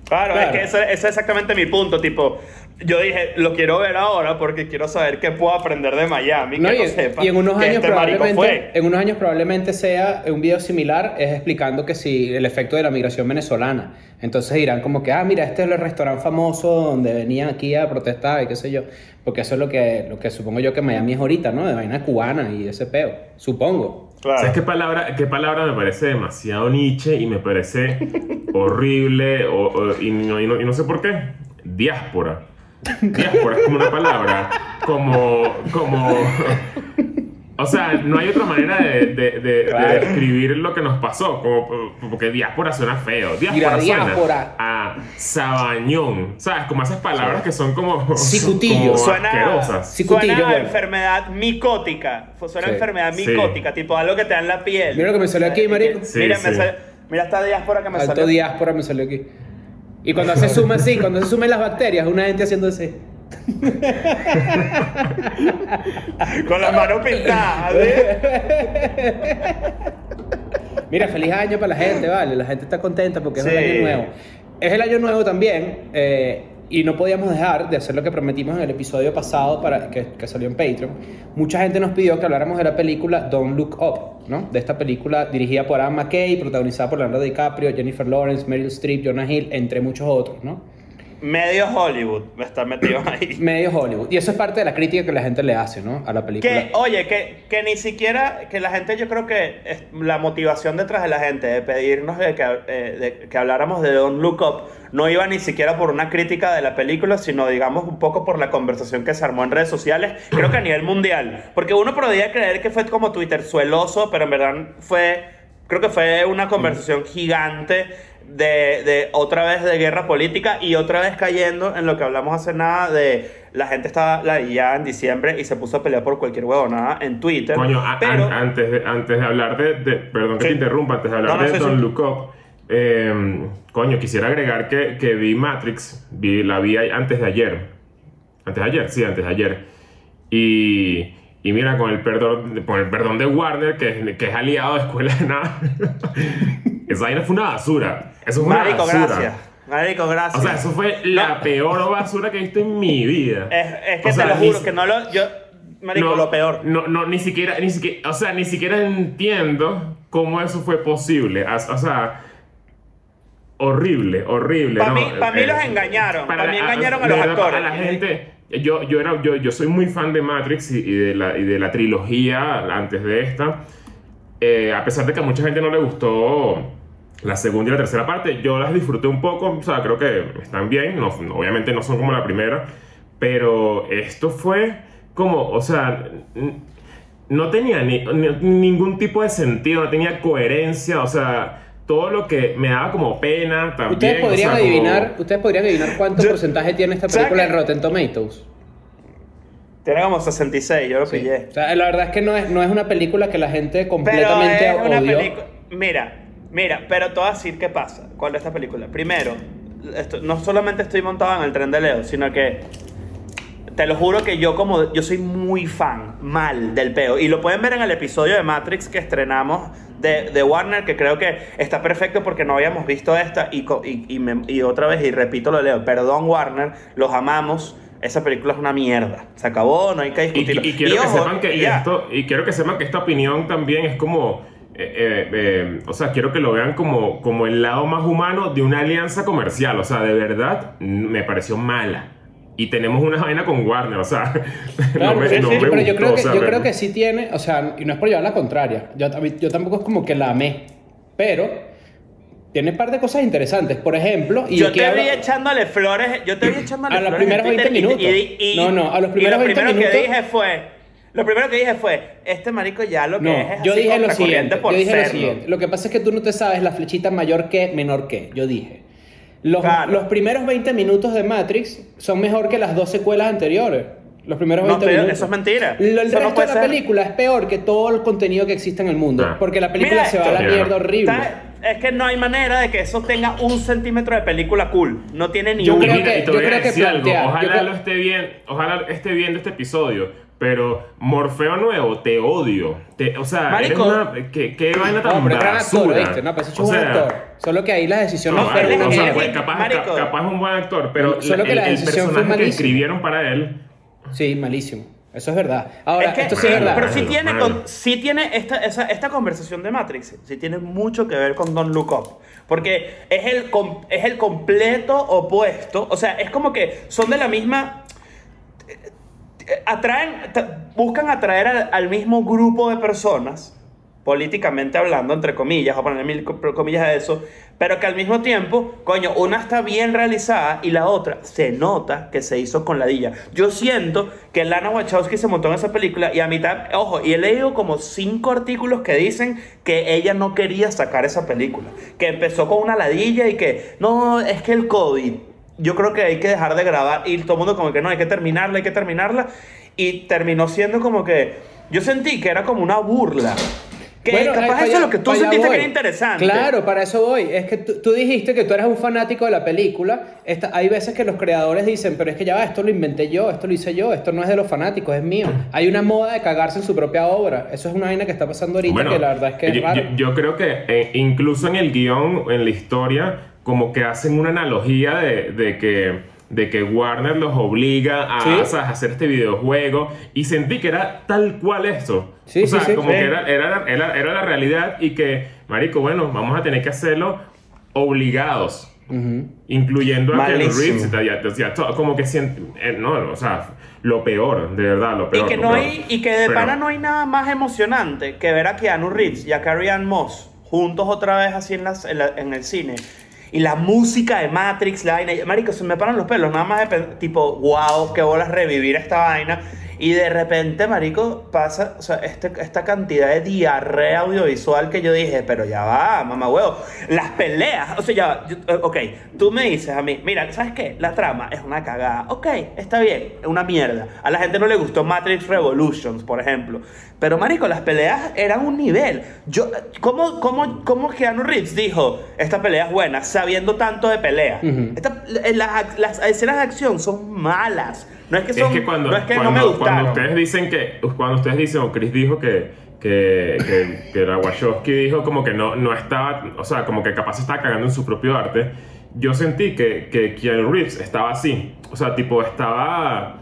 Speaker 3: Claro,
Speaker 4: Claro.
Speaker 3: es que ese, ese es exactamente mi punto, tipo, yo dije, lo quiero ver ahora porque quiero saber qué puedo aprender de Miami,
Speaker 4: No,
Speaker 3: que
Speaker 4: y,
Speaker 3: no sepa
Speaker 4: y en unos años
Speaker 3: este
Speaker 4: probablemente en unos años probablemente sea un video similar es explicando que si el efecto de la migración venezolana. Entonces dirán como que ah mira este es el restaurante famoso donde venían aquí a protestar y qué sé yo porque eso es lo que lo que supongo yo que Miami es ahorita no de vaina cubana y ese peo supongo
Speaker 3: Claro.
Speaker 2: ¿Sabes qué palabra, qué palabra me parece demasiado niche y me parece horrible y, no, y no- y no sé por qué? Diáspora. Diáspora es como una palabra, como, como, o sea, no hay otra manera de, de, de- de
Speaker 4: Claro.
Speaker 2: describir lo que nos pasó, como, porque diáspora suena feo, diáspora,
Speaker 4: Mira,
Speaker 2: suena
Speaker 4: diáspora.
Speaker 2: a sabañón, ¿sabes? Como esas palabras que son como,
Speaker 4: Cicutillo.
Speaker 2: como
Speaker 3: Suena,
Speaker 2: asquerosas.
Speaker 4: Sí, cutillo,
Speaker 3: suena a
Speaker 4: bueno.
Speaker 3: enfermedad micótica. Suena a
Speaker 4: Sí.
Speaker 3: enfermedad
Speaker 2: Sí.
Speaker 3: micótica, tipo algo que te da en la piel.
Speaker 4: Mira lo que me salió aquí, marico.
Speaker 2: Sí,
Speaker 3: mira, me
Speaker 2: sí.
Speaker 3: sale- mira esta diáspora que me
Speaker 4: alto
Speaker 3: salió.
Speaker 4: diáspora me salió aquí y cuando se suma así cuando se sumen las bacterias una gente haciendo así
Speaker 3: Con las manos pintadas. ¿sí?
Speaker 4: Mira, feliz año para la gente, vale. La gente está contenta porque es el año nuevo. Es el año nuevo también. eh, y no podíamos dejar de hacer lo que prometimos en el episodio pasado para, que, que salió en Patreon. Mucha gente nos pidió que habláramos de la película Don't Look Up, ¿no? De esta película dirigida por Anne McKay, protagonizada por Leonardo DiCaprio, Jennifer Lawrence, Meryl Streep, Jonah Hill, entre muchos otros, ¿no?
Speaker 3: Medio Hollywood me están metidos ahí.
Speaker 4: Medio Hollywood. Y eso es parte de la crítica que la gente le hace, ¿no? A la película.
Speaker 3: Que, oye, que, que ni siquiera, que la gente, yo creo que es la motivación detrás de la gente de pedirnos de que, eh, de que habláramos de Don't Look Up no iba ni siquiera por una crítica de la película, sino digamos un poco por la conversación que se armó en redes sociales, creo que a nivel mundial. Porque uno podría creer que fue como Twitter sueloso, pero en verdad fue, creo que fue una conversación gigante de, de otra vez de guerra política y otra vez cayendo en lo que hablamos hace nada de la gente estaba ya en diciembre y se puso a pelear por cualquier huevonada en Twitter.
Speaker 2: Coño,
Speaker 3: pero,
Speaker 2: an- antes, de, antes de hablar de, de- Perdón que
Speaker 3: Sí.
Speaker 2: te interrumpa, antes de hablar
Speaker 3: No, no,
Speaker 2: de
Speaker 3: sí,
Speaker 2: Don't
Speaker 3: sí.
Speaker 2: Look Up, eh, coño, quisiera agregar que, que vi Matrix, vi, la vi antes de ayer. Antes de ayer, sí, antes de ayer. Y, y mira, con el, perdón, con el perdón de Warner, que, que es aliado de Escuela de Nada, esa vaina fue una basura. Eso fue
Speaker 3: Marico,
Speaker 2: una basura.
Speaker 3: gracias. Marico, gracias.
Speaker 2: O sea, eso fue la peor basura que he visto en mi vida.
Speaker 3: es, es que
Speaker 2: O sea,
Speaker 3: te lo juro, que no lo... Yo, marico, lo peor.
Speaker 2: No, no, ni siquiera, ni siquiera, o sea, ni siquiera entiendo cómo eso fue posible. O, o sea, horrible, horrible.
Speaker 3: Pa'
Speaker 2: ¿no?
Speaker 3: mí- pa' mí
Speaker 2: Eh,
Speaker 3: los engañaron, pa' mí engañaron a los
Speaker 2: verdad,
Speaker 3: actores.
Speaker 2: A la gente, yo, yo, era, yo, yo soy muy fan de Matrix y, y de, la, y de la trilogía antes de esta. Eh, a pesar de que a mucha gente no le gustó la segunda y la tercera parte, yo las disfruté un poco, o sea, creo que están bien, no, obviamente no son como la primera, pero esto fue como, o sea, no tenía ni- ni- ningún tipo de sentido, no tenía coherencia, o sea, todo lo que me daba como pena también.
Speaker 4: Ustedes
Speaker 2: o
Speaker 4: podrían
Speaker 2: sea, como-
Speaker 4: adivinar, ustedes podrían adivinar cuánto
Speaker 3: Yo-
Speaker 4: porcentaje tiene esta
Speaker 3: ¿sabes
Speaker 4: película en? Rotten Tomatoes.
Speaker 3: Tiene como 66, yo lo
Speaker 4: Sí.
Speaker 3: pillé.
Speaker 4: O sea, la verdad es que no es, no es una película que la gente
Speaker 3: Pero
Speaker 4: completamente
Speaker 3: es una
Speaker 4: odió.
Speaker 3: Mira, mira, pero te voy a decir qué pasa con esta película. Primero, esto- no solamente estoy montado en el tren de Leo, sino que te lo juro que yo como yo soy muy fan mal del peo. Y lo pueden ver en el episodio de Matrix que estrenamos de, de Warner que creo que está perfecto porque no habíamos visto esta y, y, y me- y otra vez y repito lo leo perdón Warner los amamos. Esa película es una mierda. Se acabó no hay que
Speaker 2: Y,
Speaker 3: discutirlo.
Speaker 2: y quiero que
Speaker 3: ojo,
Speaker 2: sepan que esto, y quiero que sepan que esta opinión también es como, eh, eh, eh, o sea, quiero que lo vean como, como el lado más humano de una alianza comercial, o sea, de verdad me pareció mala. Y tenemos una vaina con Warner, o sea,
Speaker 4: Claro,
Speaker 2: no me,
Speaker 3: sí,
Speaker 2: no
Speaker 3: sí,
Speaker 2: me
Speaker 4: pero yo
Speaker 2: gustó,
Speaker 4: creo, que,
Speaker 2: o sea,
Speaker 4: yo creo que sí tiene, o sea, y no es por llevar la contraria, yo, yo tampoco es como que la amé, pero Tiene un par de cosas interesantes. Por ejemplo, y
Speaker 3: yo te
Speaker 4: hablo-
Speaker 3: vi echándole flores, yo te vi echándole
Speaker 4: A los
Speaker 3: flores en
Speaker 4: primeros 20
Speaker 3: Twitter y-
Speaker 4: minutos.
Speaker 3: y- y-
Speaker 4: No, no, a los
Speaker 3: y
Speaker 4: primeros
Speaker 3: lo
Speaker 4: 20
Speaker 3: primero
Speaker 4: minutos-
Speaker 3: que dije fue, lo primero que dije fue, este marico ya lo que
Speaker 4: No,
Speaker 3: es es
Speaker 4: yo
Speaker 3: así
Speaker 4: dije lo siguiente.
Speaker 3: por
Speaker 4: Yo dije lo siguiente. Lo que pasa es que tú no te sabes la flechita mayor que, menor que. Yo dije. Los,
Speaker 3: Claro.
Speaker 4: los primeros 20 minutos de Matrix son mejor que las dos secuelas anteriores. Los primeros
Speaker 3: No,
Speaker 4: 20
Speaker 3: pero
Speaker 4: minutos.
Speaker 3: eso es mentira.
Speaker 4: Lo- El
Speaker 3: Eso no
Speaker 4: resto
Speaker 3: puede
Speaker 4: de la
Speaker 3: ser.
Speaker 4: película es peor que todo el contenido que existe en el mundo.
Speaker 2: Ah.
Speaker 4: Porque la película
Speaker 3: Mira
Speaker 4: se va a la
Speaker 2: esto.
Speaker 4: mierda horrible.
Speaker 3: ¿Sabes? Es que no hay manera de que eso tenga un centímetro de película cool. No tiene ni
Speaker 4: Yo
Speaker 3: uno.
Speaker 4: creo que- yo creo que plantear, yo
Speaker 2: Ojalá
Speaker 4: creo-
Speaker 2: lo esté bien, ojalá esté viendo este episodio. Pero Morfeo Nuevo, te odio. Te- o sea, eres
Speaker 3: Marico.
Speaker 2: una, ¿qué, qué vaina tan
Speaker 4: No, pero es gran actor,
Speaker 2: basura.
Speaker 4: ¿viste? No, pero es un
Speaker 2: sea,
Speaker 4: actor. Solo que ahí las decisiones
Speaker 2: no,
Speaker 4: fueron
Speaker 2: o sea, pues, capaz,
Speaker 3: marico.
Speaker 2: ca- capaz es un buen actor, pero
Speaker 4: Solo
Speaker 2: la-
Speaker 4: que la
Speaker 2: el, el
Speaker 4: decisión fue
Speaker 2: personaje que escribieron para él
Speaker 4: Sí, malísimo. Eso es verdad. Ahora,
Speaker 3: Es que-
Speaker 4: esto sí es verdad.
Speaker 3: Pero sí tiene, con- sí tiene esta, esa- esta conversación de Matrix, sí tiene mucho que ver con Don't Look Up. Porque es el, com- es el completo opuesto. O sea, es como que son de la misma. Atraen, buscan atraer al, al mismo grupo de personas, políticamente hablando, entre comillas, voy a poner mil co- comillas a eso, pero que al mismo tiempo, coño, una está bien realizada y la otra se nota que se hizo con ladilla. Yo siento que Lana Wachowski se montó en esa película y a mitad, ojo, y he leído como cinco artículos que dicen que ella no quería sacar esa película, que empezó con una ladilla y que, no, es que el COVID, yo creo que hay que dejar de grabar y todo el mundo como que no, hay que terminarla, hay que terminarla y terminó siendo como que, yo sentí que era como una burla. Que
Speaker 4: Bueno, eh,
Speaker 3: capaz
Speaker 4: para
Speaker 3: eso es lo que tú sentiste que
Speaker 4: voy.
Speaker 3: era interesante.
Speaker 4: Claro, para eso voy. Es que tú, tú dijiste que tú eres un fanático de la película. Esta- hay veces que los creadores dicen, pero es que ya va, esto lo inventé yo, esto lo hice yo, esto no es de los fanáticos, es mío. Hay una moda de cagarse en su propia obra. Eso es una vaina que está pasando ahorita
Speaker 2: Bueno,
Speaker 4: que la verdad es que es
Speaker 2: yo,
Speaker 4: raro.
Speaker 2: yo- yo creo que eh, incluso en el guion, en la historia, como que hacen una analogía de, de que de que Warner los obliga a,
Speaker 4: Sí.
Speaker 2: ¿sabes? a hacer este videojuego y sentí que era tal cual eso.
Speaker 4: Sí,
Speaker 2: o sea,
Speaker 4: sí, sí.
Speaker 2: como
Speaker 3: Sí.
Speaker 2: que era, era, era, era la realidad y que, marico, bueno, vamos a tener que hacerlo obligados. Incluyendo a Keanu. Reeves, y como que sienten, eh, no, o sea, lo peor, de verdad, lo
Speaker 3: Y
Speaker 2: peor.
Speaker 3: que,
Speaker 2: lo
Speaker 3: no
Speaker 2: peor.
Speaker 3: hay, y que de
Speaker 2: Pero-
Speaker 3: pana no hay nada más emocionante que ver a Keanu Reeves y a Carrie Ann Moss juntos otra vez así en, las- en, la- en el cine. Y la música de Matrix, la vaina. Marico, se me paran los pelos. Nada más de tipo, wow, qué bolas revivir esta vaina. Y de repente, Marico, pasa o sea, este- esta cantidad de diarrea audiovisual que yo dije, pero ya va, mamá huevo. Las peleas, o sea, ya va. yo- eh, ok, tú me dices a mí, mira, ¿sabes qué? La trama es una cagada. Ok, está bien, es una mierda. A la gente no le gustó Matrix Revolutions, por ejemplo. Pero, Marico, las peleas eran un nivel. Yo, ¿cómo, cómo, cómo Keanu Reeves dijo, esta pelea es buena, sabiendo tanto de pelea?
Speaker 4: Ujú.
Speaker 3: Esta- eh, las, las escenas de acción son malas. No es que
Speaker 2: Es
Speaker 3: son,
Speaker 2: que cuando,
Speaker 3: no es que
Speaker 2: cuando,
Speaker 3: no me gustaron.
Speaker 2: cuando ustedes dicen que, cuando ustedes dicen, o Chris dijo que, que, que, que la Wachowski dijo como que no, no estaba, o sea, como que capaz estaba cagando en su propio arte, yo sentí que, que Keanu Reeves estaba así, o sea, tipo, estaba...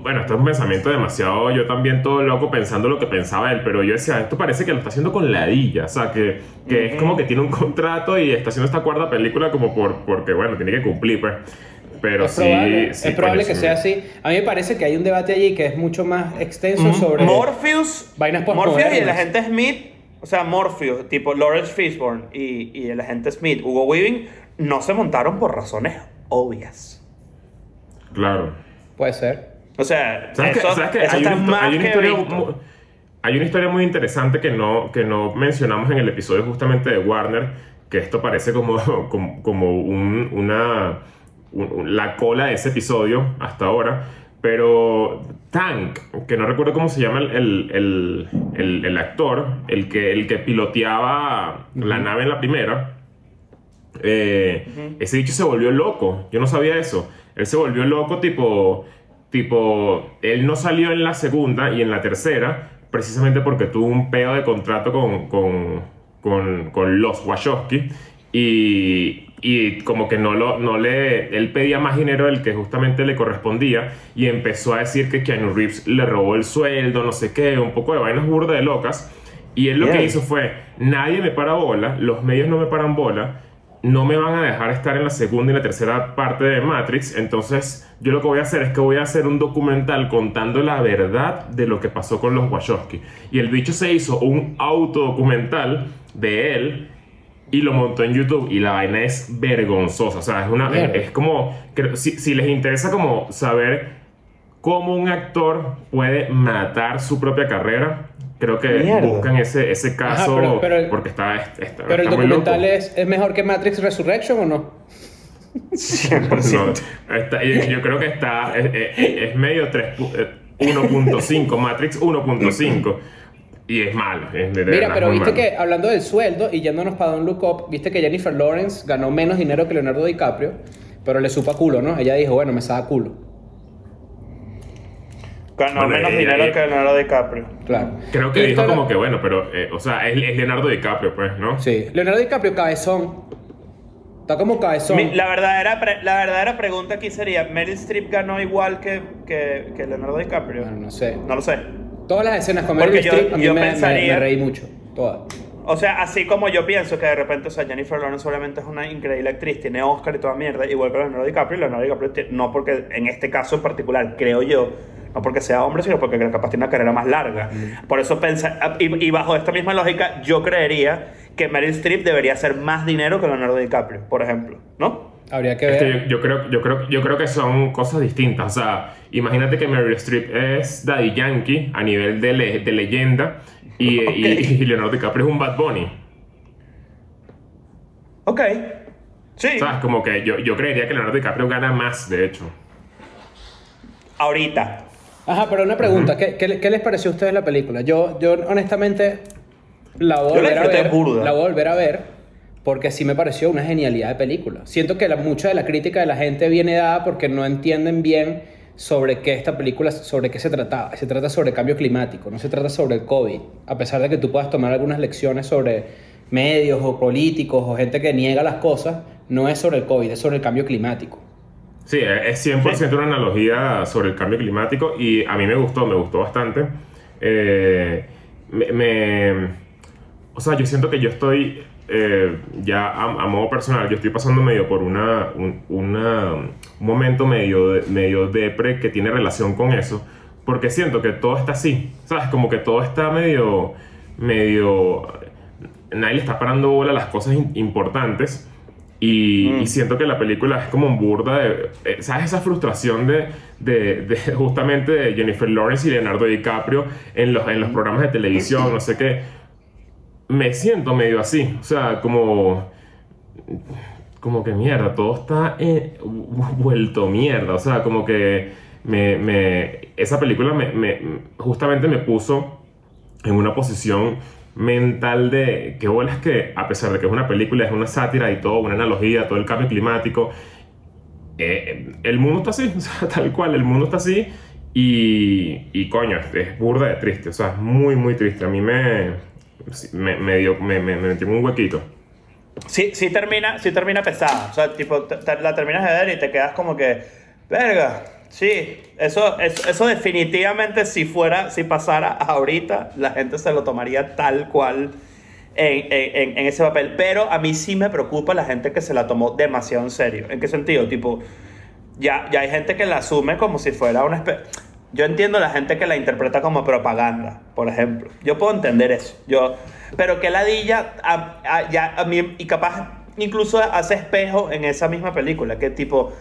Speaker 2: Bueno, esto es un pensamiento demasiado, yo también todo loco pensando lo que pensaba él, pero yo decía, esto parece que lo está haciendo con ladilla, o sea, que, que es como que tiene un contrato y está haciendo esta cuarta película como por, porque, bueno, tiene que cumplir, pues. Pero
Speaker 4: es
Speaker 2: sí,
Speaker 4: probable,
Speaker 2: sí,
Speaker 4: es probable que sea así. A mí me parece que hay un debate allí que es mucho más extenso sobre...
Speaker 3: Morpheus,
Speaker 4: Vainas
Speaker 3: Morpheus y el agente Smith, o sea, Morpheus, tipo Lawrence Fishburne y, y el agente Smith, Hugo Weaving, no se montaron por razones obvias.
Speaker 2: Claro.
Speaker 4: Puede ser.
Speaker 3: O sea,
Speaker 2: ¿Sabes
Speaker 3: eso,
Speaker 2: qué? ¿Sabes qué?
Speaker 3: eso
Speaker 2: Hay,
Speaker 3: está
Speaker 2: una, histo-
Speaker 3: más
Speaker 2: hay una
Speaker 3: que
Speaker 2: historia
Speaker 3: visto.
Speaker 2: hay una historia muy interesante que no, que no mencionamos en el episodio justamente de Warner, que esto parece como, como, como un- una, un- un- la cola de ese episodio hasta ahora, pero Tank, que no recuerdo cómo se llama el, el, el- actor, el que, el que piloteaba la nave en la primera, eh, ese dicho se volvió loco. Yo no sabía eso. Él se volvió loco, tipo. Tipo. Él no salió en la segunda y en la tercera, precisamente porque tuvo un pedo de contrato con. con, con, con los Wachowski. Y. Y como que no, lo, no le. Él pedía más dinero del que justamente le correspondía. Y empezó a decir que Keanu Reeves le robó el sueldo, no sé qué, un poco de vainas burda de locas. Y él lo que hizo fue: nadie me para bola, los medios no me paran bola no me van a dejar estar en la segunda y la tercera parte de Matrix, entonces yo lo que voy a hacer es que voy a hacer un documental contando la verdad de lo que pasó con los Wachowski. Y el bicho se hizo un autodocumental de él y lo montó en YouTube y la vaina es vergonzosa. O sea, es una. Es, es como. creo- Si, si les interesa como saber cómo un actor puede matar su propia carrera, creo que
Speaker 3: Mierda.
Speaker 2: buscan ese, ese caso
Speaker 4: pero- pero-
Speaker 2: porque está, está,
Speaker 4: Pero el
Speaker 2: está muy loco.
Speaker 4: documental es, es mejor que Matrix Resurrection o no?
Speaker 3: 100%.
Speaker 2: No, está- yo, yo creo que está. Es, es- es medio 3 pu- eh, 1.5, Matrix 1.5. Y es malo. es de-
Speaker 4: Mira, pero viste
Speaker 2: malo.
Speaker 4: que, hablando del sueldo y yéndonos para Don't Look Up, viste que Jennifer Lawrence ganó menos dinero que Leonardo DiCaprio, pero le supo a culo, ¿no? Ella dijo, bueno, me sabe a culo.
Speaker 3: Ganó
Speaker 2: Bueno,
Speaker 3: menos
Speaker 2: ella-
Speaker 3: dinero
Speaker 2: ella-
Speaker 3: que Leonardo DiCaprio.
Speaker 4: Claro.
Speaker 2: Creo
Speaker 4: Y
Speaker 2: que dijo como que bueno, pero. eh, o sea, es, es Leonardo DiCaprio, pues, ¿no?
Speaker 4: Sí, Leonardo DiCaprio cabezón. Está como cabezón.
Speaker 3: Mi- la, verdadera pre- la verdadera pregunta aquí sería, ¿Meryl Streep ganó igual que, que, que Leonardo DiCaprio?
Speaker 4: Bueno, no sé.
Speaker 3: No lo sé.
Speaker 4: Todas las escenas con Meryl Streep a mí
Speaker 3: yo
Speaker 4: me,
Speaker 3: pensaría-
Speaker 4: me reí mucho. Todas.
Speaker 3: O sea, así como yo pienso que de repente, o sea, Jennifer Lawrence obviamente es una increíble actriz, tiene Oscar y toda mierda, igual que Leonardo DiCaprio, Leonardo DiCaprio no porque en este caso en particular, creo yo, no porque sea hombre, sino porque capaz tiene una carrera más larga. Por eso pensa, y, y bajo esta misma lógica, yo creería que Meryl Streep debería hacer más dinero que Leonardo DiCaprio, por ejemplo, ¿no?
Speaker 4: Habría que
Speaker 2: Es que
Speaker 4: ver.
Speaker 2: yo, yo creo, yo, creo, yo creo que son cosas distintas. O sea, imagínate que Meryl Streep es Daddy Yankee a nivel de, le- de leyenda y, y-
Speaker 3: Ok.
Speaker 2: y Leonardo DiCaprio es un Bad Bunny.
Speaker 3: Ok. Sí.
Speaker 2: ¿Sabes? Como que yo, yo creería que Leonardo DiCaprio gana más, de hecho.
Speaker 3: Ahorita.
Speaker 4: Ajá, pero una pregunta. ¿qué, qué, qué les pareció a ustedes la película? Yo, yo honestamente la voy a
Speaker 3: Yo
Speaker 4: ver. La voy a volver a ver porque sí me pareció una genialidad de película. Siento que la, mucha de la crítica de la gente viene dada porque no entienden bien sobre qué esta película, sobre qué se trataba. Se trata sobre cambio climático, no se trata sobre el COVID. A pesar de que tú puedas tomar algunas lecciones sobre medios o políticos o gente que niega las cosas, no es sobre el COVID, es sobre el cambio climático.
Speaker 2: Sí, es 100% una analogía sobre el cambio climático y a mí me gustó, me gustó bastante. Eh, me, me- o sea, yo siento que yo estoy, eh, ya a, a modo personal, yo estoy pasando medio por una, un, una- un momento medio, medio depre que tiene relación con eso, porque siento que todo está así, ¿sabes? Como que todo está medio, medio, nadie le está parando bola a las cosas importantes. Y,
Speaker 3: Mm.
Speaker 2: y siento que la película es como un burda de... eh, ¿Sabes? Esa frustración de, de- de justamente de Jennifer Lawrence y Leonardo DiCaprio en los, en los programas de televisión, no sé qué. Me siento medio así. O sea, como... Como que mierda, todo está eh, vu- vuelto mierda. O sea, como que me, me- esa película me, me- justamente me puso en una posición mental de que bolas que a pesar de que es una película, es una sátira y todo, una analogía, todo el cambio climático, eh, el mundo está así, o sea, tal cual, el mundo está así y, y coño, es, es burda de triste, o sea, es muy, muy triste. A mí me, me, me, dio, me, me, me en un huequito.
Speaker 3: Sí, sí termina, sí termina pesada. O sea, tipo, te- te- la terminas de ver y te quedas como que, verga, sí, eso, eso, eso definitivamente si fuera, si pasara ahorita, la gente se lo tomaría tal cual en, en- en ese papel. Pero a mí sí me preocupa la gente que se la tomó demasiado en serio. ¿En qué sentido? Tipo, ya, ya hay gente que la asume como si fuera una especie... Yo entiendo la gente que la interpreta como propaganda, por ejemplo. Yo puedo entender eso. Yo, pero que ladilla a, a- ya a mí y capaz incluso hace espejo en esa misma película, que tipo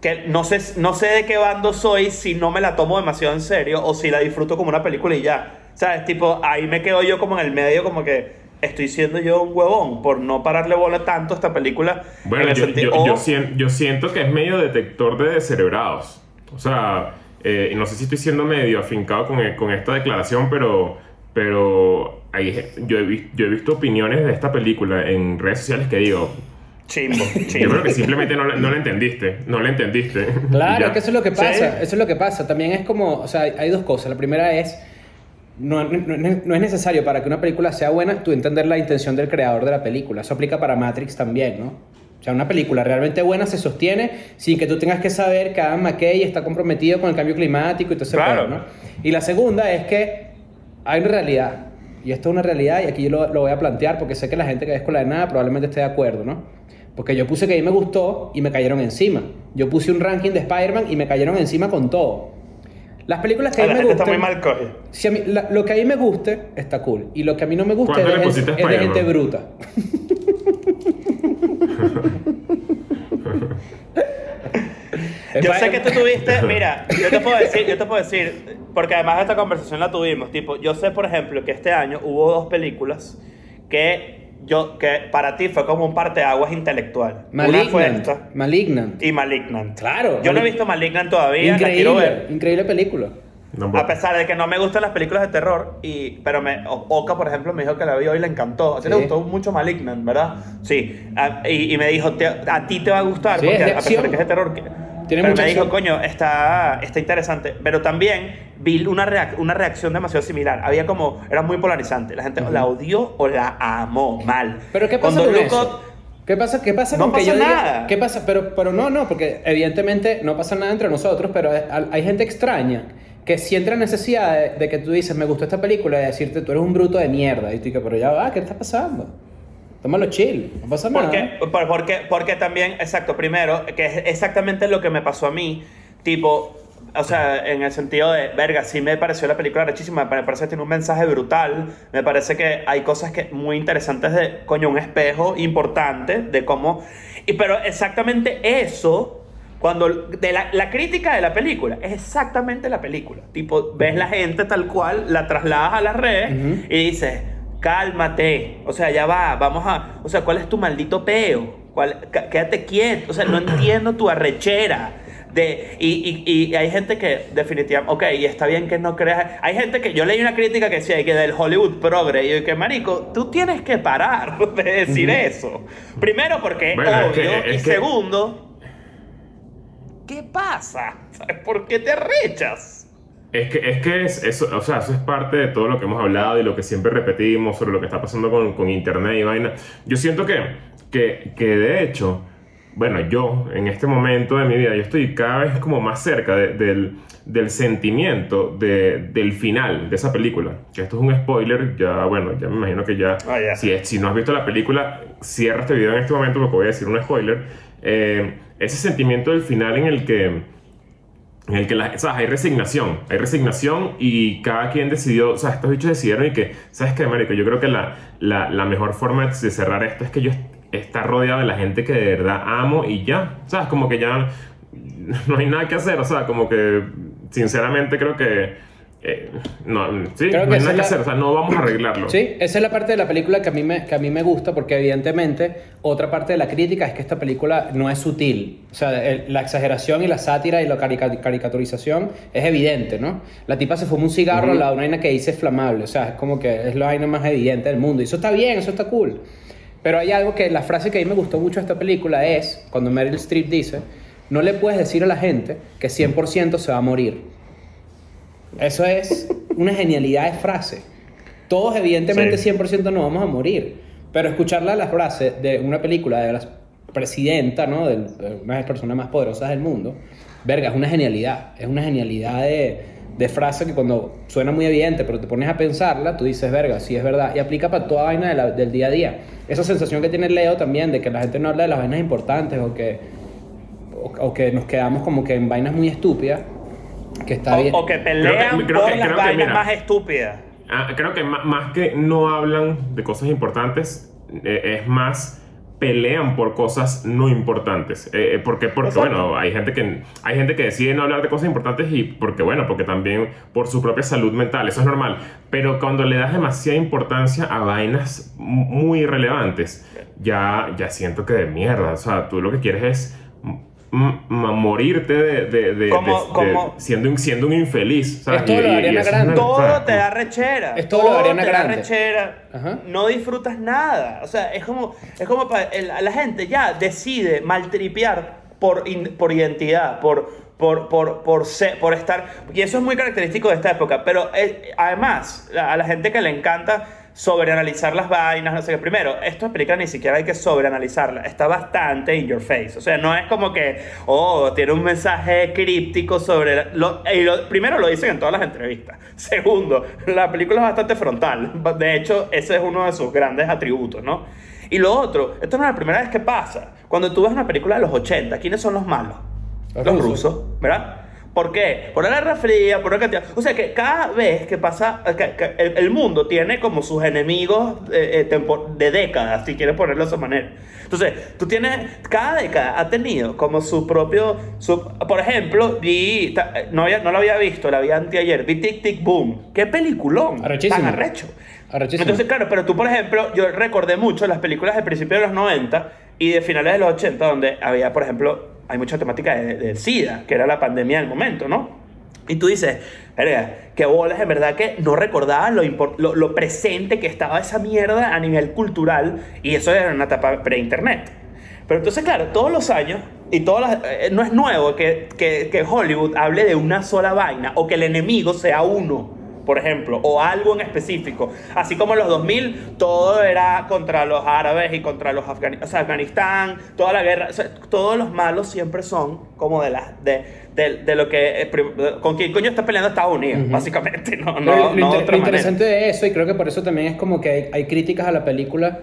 Speaker 3: que no sé no sé de qué bando soy si no me la tomo demasiado en serio o si la disfruto como una película y ya. ¿Sabes? Tipo, ahí me quedo yo como en el medio como que estoy siendo yo un huevón por no pararle bola tanto a esta película.
Speaker 2: Bueno, yo, yo, yo
Speaker 3: o-
Speaker 2: sien- yo siento que es medio detector de descerebrados. O sea, eh, no sé si estoy siendo medio afincado con, con esta declaración, pero, pero hay, yo, he, yo he visto opiniones de esta película en redes sociales que digo,
Speaker 3: Chimbo,
Speaker 2: yo
Speaker 3: chimbo.
Speaker 2: creo que simplemente no, la- no la entendiste, no la entendiste.
Speaker 4: Claro, es que eso es lo que pasa,
Speaker 3: Sí.
Speaker 4: eso es lo que pasa. También es como, o sea, hay- hay dos cosas. La primera es, no, no- no es necesario para que una película sea buena tú entender la intención del creador de la película. Eso aplica para Matrix también, ¿no? O sea, una película realmente buena se sostiene sin que tú tengas que saber que Adam McKay está comprometido con el cambio climático y todo ese
Speaker 3: Claro.
Speaker 4: pedo, ¿no? Y la segunda es que hay una realidad. Y esto es una realidad y aquí yo lo, lo voy a plantear porque sé que la gente que ve Escuela de Nada probablemente esté de acuerdo, ¿no? Porque yo puse que a mí me gustó y me cayeron encima. Yo puse un ranking de Spider-Man y me cayeron encima con todo. Las películas que a
Speaker 3: Ah,
Speaker 4: mí me
Speaker 3: gente está
Speaker 4: gustan...
Speaker 3: muy mal
Speaker 4: si a mí- la- lo que a mí me guste está cool. Y lo que a mí no me gusta es
Speaker 2: ¿Cuánto
Speaker 4: de,
Speaker 2: le
Speaker 4: gente,
Speaker 2: pusiste a
Speaker 4: es de gente bruta.
Speaker 3: Yo sé que tú tuviste, mira, yo te puedo decir, yo te puedo decir, porque además esta conversación la tuvimos, tipo, yo sé por ejemplo que este año hubo dos películas que yo, que para ti fue como un parteaguas intelectual. Una fue
Speaker 4: Malignant.
Speaker 3: esta
Speaker 4: Malignant.
Speaker 3: y Malignant.
Speaker 4: Claro.
Speaker 3: Yo no he visto Malignant todavía, la quiero
Speaker 4: Increíble,
Speaker 3: ver.
Speaker 4: increíble película.
Speaker 2: No,
Speaker 3: A pesar de que no me gustan las películas de terror, y, pero me, Oka, por ejemplo, me dijo que la vio y le encantó. A ti le
Speaker 4: Sí.
Speaker 3: gustó mucho Malignant, ¿verdad? Sí. A- y, y me dijo, "Te- a ti te va a gustar,
Speaker 4: Sí,
Speaker 3: porque
Speaker 4: es de
Speaker 3: a pesar de que es de terror. que-
Speaker 4: Tiene
Speaker 3: pero
Speaker 4: mucha
Speaker 3: me dijo,
Speaker 4: acción.
Speaker 3: coño, está, está interesante. Pero también vi una, reac- una reacción demasiado similar. Había como, era muy polarizante. La gente la odió o la amó mal.
Speaker 4: Pero ¿qué pasa
Speaker 3: Cuando
Speaker 4: con eso? ¿Qué pasa, qué pasa
Speaker 3: No
Speaker 4: con que
Speaker 3: pasa
Speaker 4: yo diga-
Speaker 3: nada.
Speaker 4: ¿Qué pasa? Pero, pero no, no, porque evidentemente no pasa nada entre nosotros, pero hay, hay gente extraña que siente la necesidad de, de que tú dices, me gustó esta película, y decirte, tú eres un bruto de mierda. Y tú dices, pero ya va, ¿qué está pasando? Tómalo chill, no pasa nada.
Speaker 3: Porque, por- porque, porque también, exacto, primero, que es exactamente lo que me pasó a mí, tipo, o sea, en el sentido de, verga, sí me pareció la película rechísima, me parece que tiene un mensaje brutal, me parece que hay cosas que muy interesantes de, coño, un espejo importante de cómo, y pero exactamente eso... Cuando de la, la crítica de la película es exactamente la película. Tipo, ves la gente tal cual, la trasladas a las redes
Speaker 4: Ujú.
Speaker 3: y dices, cálmate. O sea, ya va, vamos a. O sea, ¿cuál es tu maldito peo? ¿Cuál, quédate quieto. O sea, no entiendo tu arrechera. De, y, y, y hay gente que definitivamente, ok, y está bien que no creas. Hay gente que yo leí una crítica que decía que del Hollywood progre, y yo que marico, tú tienes que parar de decir eso. Primero porque es
Speaker 2: Bueno, es que-
Speaker 3: obvio,
Speaker 2: es
Speaker 3: y
Speaker 2: que-
Speaker 3: segundo, ¿qué pasa? ¿Sabes por qué te arrechas?
Speaker 2: Es que, es que es, eso, o sea, eso es parte de todo lo que hemos hablado y lo que siempre repetimos sobre lo que está pasando con, con internet y vaina. Yo siento que, que, que de hecho, bueno, yo en este momento de mi vida, yo estoy cada vez como más cerca de- del, del sentimiento de- del final de esa película. Que esto es un spoiler, ya, bueno, ya me imagino que ya,
Speaker 3: Ah, ya.
Speaker 2: si, si no has visto la película, cierra este video en este momento porque voy a decir un spoiler. Eh, ese sentimiento del final en el que en el que la, o hay resignación, hay resignación y cada quien decidió, o sea, estos bichos decidieron y que, ¿sabes qué, marico? Yo creo que la, la, mejor forma de cerrar esto es que yo est- estar rodeado de la gente que de verdad amo y ya, ¿sabes? Como que ya no hay nada que hacer, o sea, como que sinceramente creo que, eh, no, sí,
Speaker 4: Creo
Speaker 2: no
Speaker 4: que
Speaker 2: hay
Speaker 4: esa
Speaker 2: nada que
Speaker 4: es la-
Speaker 2: hacer, o sea, no vamos a arreglarlo.
Speaker 4: Sí, esa es la parte de la película que a, mí me, que a mí me gusta porque evidentemente otra parte de la crítica es que esta película no es sutil. O sea, el- la exageración y la sátira y la carica- caricaturización es evidente, ¿no? La tipa se fuma un cigarro, la vaina que dice es flamable. O sea, es como que es la vaina más evidente del mundo. Y eso está bien, eso está cool. Pero hay algo que la frase que a mí me gustó mucho de esta película es cuando Meryl Streep dice, no le puedes decir a la gente que 100% se va a morir. Eso es una genialidad de frase. Todos evidentemente
Speaker 2: Sí.
Speaker 4: 100% no vamos a morir, pero escucharla la frase de una película de la presidenta, ¿no? De una de las personas más poderosas del mundo, verga, es una genialidad. Es una genialidad de, de frase que cuando suena muy evidente, pero te pones a pensarla, tú dices, verga, sí es verdad. Y aplica para toda vaina de la- del día a día. Esa sensación que tiene Leo también de que la gente no habla de las vainas importantes o que, o, o que nos quedamos como que en vainas muy estúpidas, que está bien.
Speaker 3: O, o que pelean
Speaker 2: Creo que- creo
Speaker 3: por
Speaker 2: que-
Speaker 3: las
Speaker 2: creo que,
Speaker 3: vainas
Speaker 2: mira.
Speaker 3: más estúpidas.
Speaker 2: Ah, creo que ma- más que no hablan de cosas importantes, eh, es más pelean por cosas no importantes. Eh, eh, porque, porque
Speaker 3: Exacto.
Speaker 2: bueno, hay gente, que, hay gente que decide no hablar de cosas importantes y porque, bueno, porque también por su propia salud mental, eso es normal. Pero cuando le das demasiada importancia a vainas mu- muy irrelevantes, ya, ya siento que de mierda. O sea, tú lo que quieres es morirte de, de- de-
Speaker 3: Como-
Speaker 2: de- siendo, un, siendo un infeliz. ¿sabes?
Speaker 4: Esto lo de Ariana
Speaker 2: es
Speaker 4: Grande.
Speaker 2: una- o sea,
Speaker 3: Todo te da rechera.
Speaker 4: Es todo lo de Ariana
Speaker 3: te da
Speaker 4: Grande.
Speaker 3: rechera.
Speaker 4: Ajá.
Speaker 3: No disfrutas nada. O sea, es como, es como para el- la gente ya decide maltripear por, in- por identidad, por, por, por, por, ser- por estar. Y eso es muy característico de esta época. Pero eh, además, a la gente que le encanta sobreanalizar las vainas, no sé qué. Primero, esta película ni siquiera hay que sobreanalizarla. Está bastante in your face. O sea, no es como que, oh, tiene un mensaje críptico sobre... Lo, y lo- primero, lo dicen en todas las entrevistas. Segundo, la película es bastante frontal. De hecho, ese es uno de sus grandes atributos, ¿no? Y lo otro, esto no es la primera vez que pasa. Cuando tú ves una película de los 80, ¿quiénes son los malos?
Speaker 4: Los rusos,
Speaker 3: ¿verdad? ¿Por qué? Por la Guerra Fría, por una cantidad. O sea que cada vez que pasa, que- que el, el mundo tiene como sus enemigos eh, eh, de décadas, si quieres ponerlo de esa manera. Entonces, tú tienes, cada década ha tenido como su propio, su, por ejemplo, vi, eh, no, había, no lo había visto, la vi anteayer, vi Tic Tic Boom. ¡Qué peliculón!
Speaker 4: Arrechísimo.
Speaker 3: Tan arrecho.
Speaker 4: Arrechísimo.
Speaker 3: Entonces, claro, pero tú, por ejemplo, yo recordé mucho las películas de principios de los 90 y de finales de los 80, donde había, por ejemplo, hay mucha temática de, de SIDA, que era la pandemia del momento, ¿no? Y tú dices, qué bolas, en verdad que no recordaba lo, lo, lo presente que estaba esa mierda a nivel cultural, y eso era una etapa pre-internet. Pero entonces, claro, todos los años, y todas las- eh, no es nuevo que, que, que Hollywood hable de una sola vaina, o que el enemigo sea uno, por ejemplo, o algo en específico. Así como en los 2000 todo era contra los árabes y contra los afganistas, o sea, Afganistán, toda la guerra, o sea, todos los malos siempre son como de las de, de, de lo que eh, con quién coño está peleando Estados Unidos, básicamente, no, no,
Speaker 4: lo,
Speaker 3: no
Speaker 4: inter-
Speaker 3: otra
Speaker 4: lo interesante
Speaker 3: manera.
Speaker 4: de eso, y creo que por eso también es como que hay, hay críticas a la película,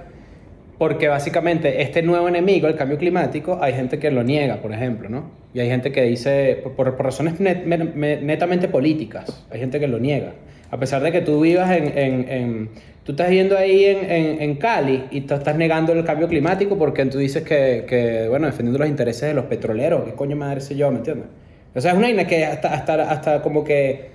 Speaker 4: porque básicamente este nuevo enemigo, el cambio climático, hay gente que lo niega, por ejemplo, ¿no? Y hay gente que dice, por, por razones net- me- netamente políticas, hay gente que lo niega. A pesar de que tú vivas en... en- en- tú estás yendo ahí en, en- Cali y tú estás negando el cambio climático porque tú dices que, que, bueno, defendiendo los intereses de los petroleros, ¿qué coño madre sé yo, me entiendes? O sea, es una vaina que hasta, hasta, hasta como que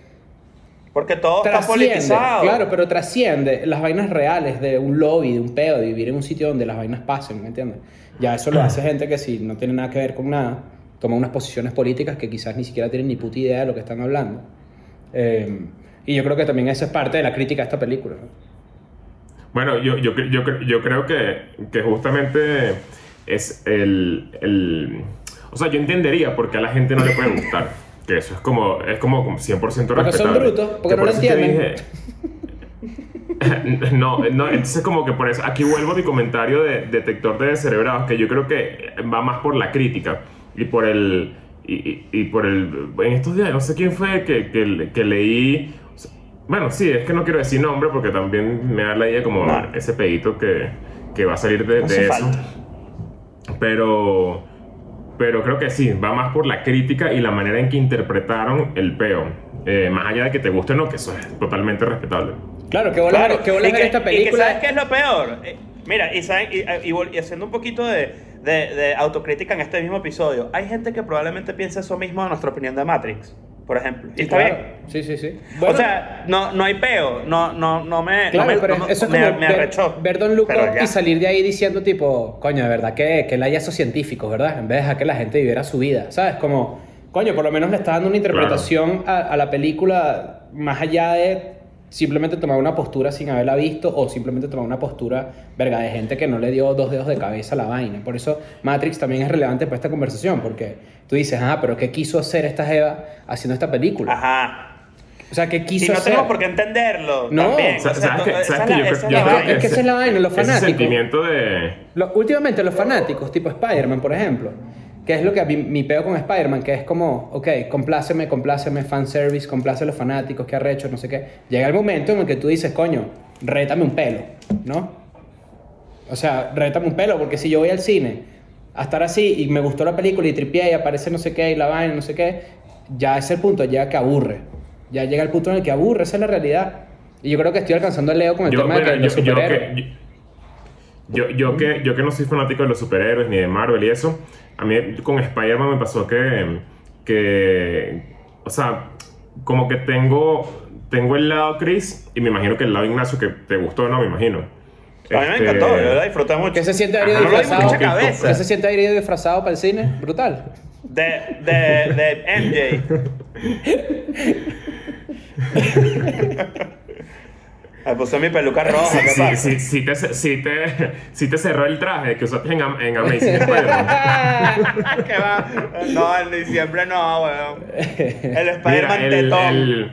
Speaker 3: Porque todo está politizado.
Speaker 4: claro, pero trasciende las vainas reales de un lobby, de un peo, de vivir en un sitio donde las vainas pasen, ¿me entiendes? Ya eso lo hace gente que si no tiene nada que ver con nada, toma unas posiciones políticas que quizás ni siquiera tienen ni puta idea de lo que están hablando. Eh, y yo creo que también esa es parte de la crítica a esta película. ¿no?
Speaker 2: Bueno, yo, yo, yo, yo creo que, que justamente es el, el... O sea, yo entendería por qué a la gente no le puede gustar. Que eso es como, es como 100% respetable.
Speaker 4: Porque son brutos, porque
Speaker 2: Que
Speaker 4: no
Speaker 2: por
Speaker 4: lo
Speaker 2: eso
Speaker 4: entienden.
Speaker 2: no, no, entonces como que por eso, aquí vuelvo a mi comentario de detector de descerebrados, que yo creo que va más por la crítica y por el... Y, y- y por el... En estos días, no sé quién fue que, que, que leí... Bueno, sí, es que no quiero decir nombre porque también me da la idea como
Speaker 3: No.
Speaker 2: ese pedito que, que va a salir de,
Speaker 3: No
Speaker 2: de eso.
Speaker 3: falta.
Speaker 2: Pero, pero creo que sí, va más por la crítica y la manera en que interpretaron el peo. Eh, más allá de que te guste o no, que eso es totalmente respetable.
Speaker 4: Claro, que bolas
Speaker 3: Claro,
Speaker 4: que bolas
Speaker 3: y que-
Speaker 4: esta
Speaker 3: Y que
Speaker 4: película.
Speaker 3: ¿sabes qué es lo peor? Eh, Mira, y, saben- y, y vol- y haciendo un poquito de, de- de autocrítica en este mismo episodio, hay gente que probablemente piensa eso mismo de nuestra opinión de Matrix, por ejemplo. Y está
Speaker 4: claro.
Speaker 3: bien.
Speaker 4: Sí, sí, sí.
Speaker 3: o
Speaker 4: Bueno,
Speaker 3: sea, no, no hay peo, no, no, no me,
Speaker 4: Claro,
Speaker 3: no me,
Speaker 4: pero
Speaker 3: no-
Speaker 4: eso es
Speaker 3: me,
Speaker 4: como
Speaker 3: me
Speaker 4: ver,
Speaker 3: arrechó.
Speaker 4: ver Don
Speaker 3: ya.
Speaker 4: y salir de ahí diciendo tipo, coño, de verdad que, que él haya esos científicos, ¿verdad? En vez de dejar que la gente viviera su vida, ¿sabes? Como, coño, por lo menos le está dando una interpretación a, a la película más allá de simplemente tomar una postura sin haberla visto o simplemente tomar una postura, verga, de gente que no le dio dos dedos de cabeza a la vaina. Por eso Matrix también es relevante para esta conversación, porque tú dices, ah, pero ¿qué quiso hacer esta Jeva haciendo esta película?
Speaker 3: Ajá.
Speaker 4: O sea, ¿qué
Speaker 3: Y
Speaker 4: quiso
Speaker 3: no
Speaker 4: hacer?
Speaker 3: tenemos por qué entenderlo.
Speaker 4: No.
Speaker 3: también.
Speaker 2: Sa-
Speaker 3: O sea,
Speaker 2: ¿Sabes ¿Sabes
Speaker 3: es
Speaker 2: Yo yo creo
Speaker 4: que esa es la vaina, los
Speaker 2: Ese
Speaker 4: fanáticos.
Speaker 2: sentimiento de...
Speaker 4: Lo- últimamente los fanáticos, tipo Spider-Man, por ejemplo, que es lo que a mí, mi peo con Spider-Man, que es como, ok, compláceme, compláceme, fanservice, complace a los fanáticos, que arrecho, no sé qué. Llega el momento en el que tú dices, coño, rétame un pelo, ¿no? O sea, rétame un pelo, porque si yo voy al cine a estar así y me gustó la película y tripié y aparece no sé qué y la vaina, no sé qué, ya es el punto, ya que aburre. Ya llega el punto en el que aburre, esa es la realidad. Y yo creo que estoy alcanzando el Leo con el
Speaker 2: Yo,
Speaker 4: tema de que los
Speaker 2: yo, yo
Speaker 4: superhéroes-
Speaker 2: que, yo, yo que, yo que no soy fanático de los superhéroes ni de Marvel y eso, a mí con Spider-Man me pasó que, que, o sea, como que tengo, tengo el lado Chris y me imagino que el lado Ignacio que te gustó, no, me imagino.
Speaker 3: A mí me
Speaker 2: Este,
Speaker 3: encantó, yo la disfruté mucho.
Speaker 4: ¿Qué se siente haber
Speaker 3: no
Speaker 4: disfrazado?
Speaker 3: cabeza.
Speaker 4: ¿Qué se siente haber ido disfrazado para el cine? Brutal.
Speaker 3: De, de, de MJ. Me puse mi peluca roja, ¿qué
Speaker 2: Sí,
Speaker 3: pasa?
Speaker 2: sí, sí, te, sí, te, sí te cerró el traje que usaste en, en Amazing Spider-Man.
Speaker 3: ¿Qué va? No, en diciembre no, weón. El Spider-Man tetón.
Speaker 2: el-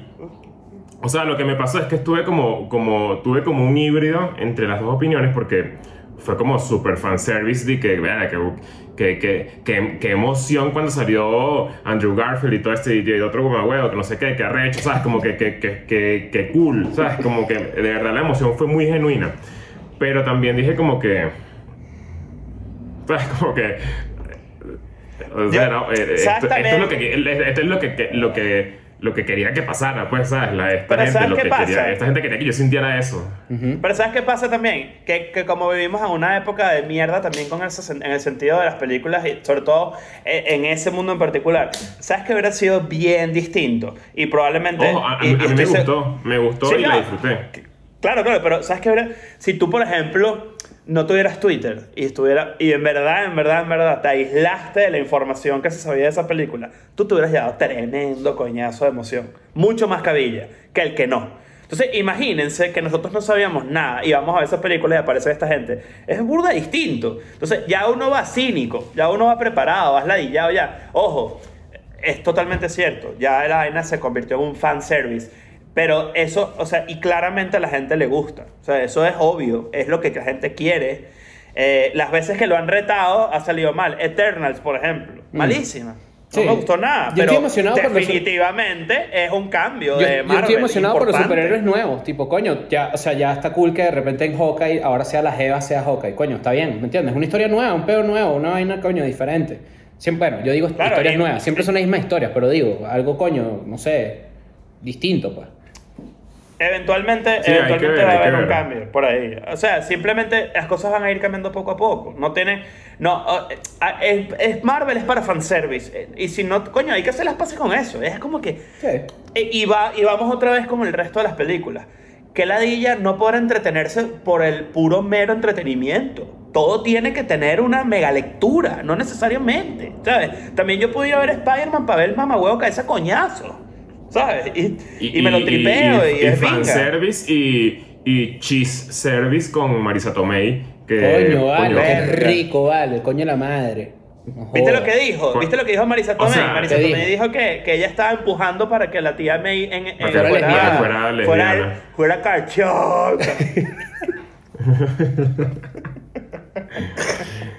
Speaker 2: o sea, lo que me pasó es que estuve como, como, tuve como un híbrido entre las dos opiniones porque fue como super fanservice de que, vea, que, que, que, que, emoción cuando salió Andrew Garfield y todo este y otro como huevo, que no sé qué, que arrecho, ¿sabes? Como que, que, que, que, que cool, ¿sabes? Como que de verdad la emoción fue muy genuina. Pero también dije como que, ¿sabes? Como que O sea, no, eh,
Speaker 3: ¿sabes
Speaker 2: esto, es lo que, esto es lo que- lo que, lo que quería que pasara, pues, ¿sabes? La, esta
Speaker 3: Pero
Speaker 2: gente,
Speaker 3: ¿sabes
Speaker 2: lo
Speaker 3: qué
Speaker 2: que
Speaker 3: pasa?
Speaker 2: quería, esta gente quería que yo sintiera eso.
Speaker 3: Pero ¿sabes qué pasa también? Que, que como vivimos en una época de mierda también con el, en el sentido de las películas y sobre todo eh, en ese mundo en particular, ¿sabes que hubiera sido bien distinto? Y probablemente...
Speaker 2: Ojo, a, a-
Speaker 3: y-
Speaker 2: a mí me
Speaker 3: estoy se-
Speaker 2: gustó, me gustó
Speaker 3: Sí,
Speaker 2: y la
Speaker 3: claro.
Speaker 2: disfruté.
Speaker 3: Claro, claro, pero ¿sabes qué? Si tú, por ejemplo, no tuvieras Twitter y estuviera y en verdad, en verdad, en verdad te aislaste de la información que se sabía de esa película, tú te hubieras llevado tremendo coñazo de emoción, mucho más cabilla que el que no. Entonces, imagínense que nosotros no sabíamos nada y vamos a ver esas películas y aparece esta gente. Es burda distinto. Entonces, ya uno va cínico, ya uno va preparado, vas ladillado ya. Ojo, es totalmente cierto. Ya la vaina se convirtió en un fan service. Pero eso, o sea, y claramente a la gente le gusta. O sea, eso es obvio. Es lo que la gente quiere. Eh, las veces que lo han retado ha salido mal. Eternals, por ejemplo. Malísima. No
Speaker 4: Sí.
Speaker 3: me gustó nada.
Speaker 4: Yo
Speaker 3: pero
Speaker 4: estoy emocionado por los-
Speaker 3: definitivamente es un cambio
Speaker 4: Yo,
Speaker 3: de
Speaker 4: yo
Speaker 3: Marvel.
Speaker 4: estoy emocionado por los
Speaker 3: importante.
Speaker 4: superhéroes nuevos. Tipo, coño, ya, o sea, ya está cool que de repente en Hawkeye ahora sea la Jeva, sea Hawkeye. Coño, está bien, ¿me entiendes? Una historia nueva, un pedo nuevo, una vaina, coño, diferente. Siempre, bueno, yo digo
Speaker 3: Claro,
Speaker 4: historias
Speaker 3: y-
Speaker 4: nuevas, siempre son las mismas historias, pero digo, algo, coño, no sé, distinto, pues.
Speaker 3: Eventualmente,
Speaker 2: Sí, que
Speaker 3: eventualmente
Speaker 2: ver,
Speaker 3: va a
Speaker 2: que
Speaker 3: haber un
Speaker 2: ver.
Speaker 3: cambio por ahí. O sea, simplemente las cosas van a ir cambiando poco a poco. No tiene. No, es, es Marvel es para fanservice. Y si no, coño, hay que hacer las pases con eso. Es como que.
Speaker 4: Sí.
Speaker 3: Eh, Y, va, y vamos otra vez con el resto de las películas. Que ladilla no podrá entretenerse por el puro mero entretenimiento. Todo tiene que tener una mega lectura, no necesariamente. ¿Sabes? También yo podía ver Spider-Man para ver el mamahuevo caerse a coñazo. ¿Sabes? Y, y, me lo tripeo y,
Speaker 2: y,
Speaker 3: es vinga.
Speaker 2: fanservice y, y cheese service con Marisa Tomei. Que,
Speaker 4: Coño, vale,
Speaker 2: coño,
Speaker 4: qué rico, vale, coño la madre. No
Speaker 3: ¿Viste lo que dijo? ¿Viste lo que dijo Marisa
Speaker 2: O
Speaker 3: Tomei?
Speaker 2: sea,
Speaker 3: Marisa
Speaker 4: ¿qué
Speaker 3: Tomei
Speaker 4: dijo?
Speaker 3: dijo que, que ella estaba empujando para que la tía May en, en-
Speaker 4: fuera
Speaker 2: fuera lesbiana.
Speaker 3: fuera, fuera cachota.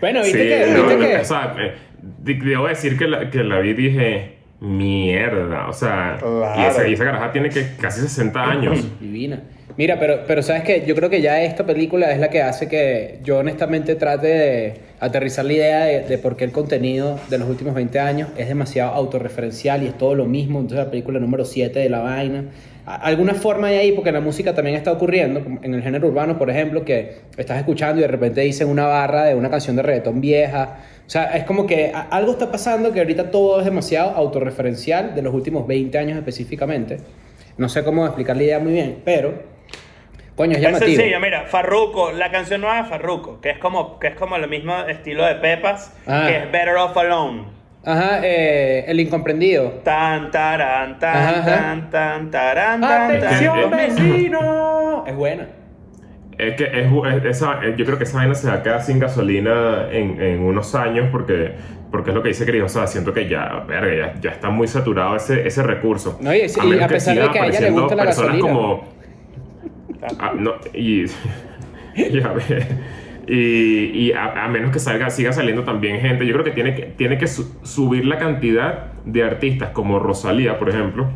Speaker 4: Bueno, viste
Speaker 2: Sí,
Speaker 4: que,
Speaker 2: no,
Speaker 4: viste
Speaker 2: no,
Speaker 4: que-
Speaker 2: o sea, eh, debo decir que la, que la vi y dije, mierda, o sea,
Speaker 3: Claro.
Speaker 2: y, esa, y esa caraja tiene que casi 60 años.
Speaker 4: Divina. Mira, pero, pero sabes que yo creo que ya esta película es la que hace que yo honestamente trate de aterrizar la idea de, de por qué el contenido de los últimos 20 años es demasiado autorreferencial y es todo lo mismo. Entonces la película número 7 de la vaina. Alguna forma hay ahí, porque la música también está ocurriendo, en el género urbano, por ejemplo, que estás escuchando y de repente dicen una barra de una canción de reggaetón vieja. O sea, es como que algo está pasando que ahorita todo es demasiado autorreferencial de los últimos 20 años específicamente. No sé cómo explicar la idea muy bien, pero coño, es
Speaker 3: Es
Speaker 4: llamativo.
Speaker 3: sencillo, mira, Farruko, la canción nueva de Farruko, que es como, que es como el mismo estilo de Pepas,
Speaker 4: Ah.
Speaker 3: que es Better Off Alone.
Speaker 4: Ajá, eh, el incomprendido.
Speaker 3: Tan, taran, tan,
Speaker 4: Ajá, ajá.
Speaker 3: tan, tan, taran, tan,
Speaker 4: ¡Atención,
Speaker 3: tan.
Speaker 4: vecino! Es buena.
Speaker 2: Es que es, esa, eh, yo creo que esa vaina se va a quedar sin gasolina en, en unos años porque, porque es lo que dice Cris. O sea, siento que ya, verga, ya, ya está muy saturado ese, ese recurso.
Speaker 4: No, y- a pesar de que a ella le gusta la
Speaker 2: personas
Speaker 4: gasolina.
Speaker 2: como. Ah, no, y. y a ver, y, y a, a menos que salga, siga saliendo también gente. Yo creo que tiene que, tiene que su- subir la cantidad de artistas como Rosalía, por ejemplo.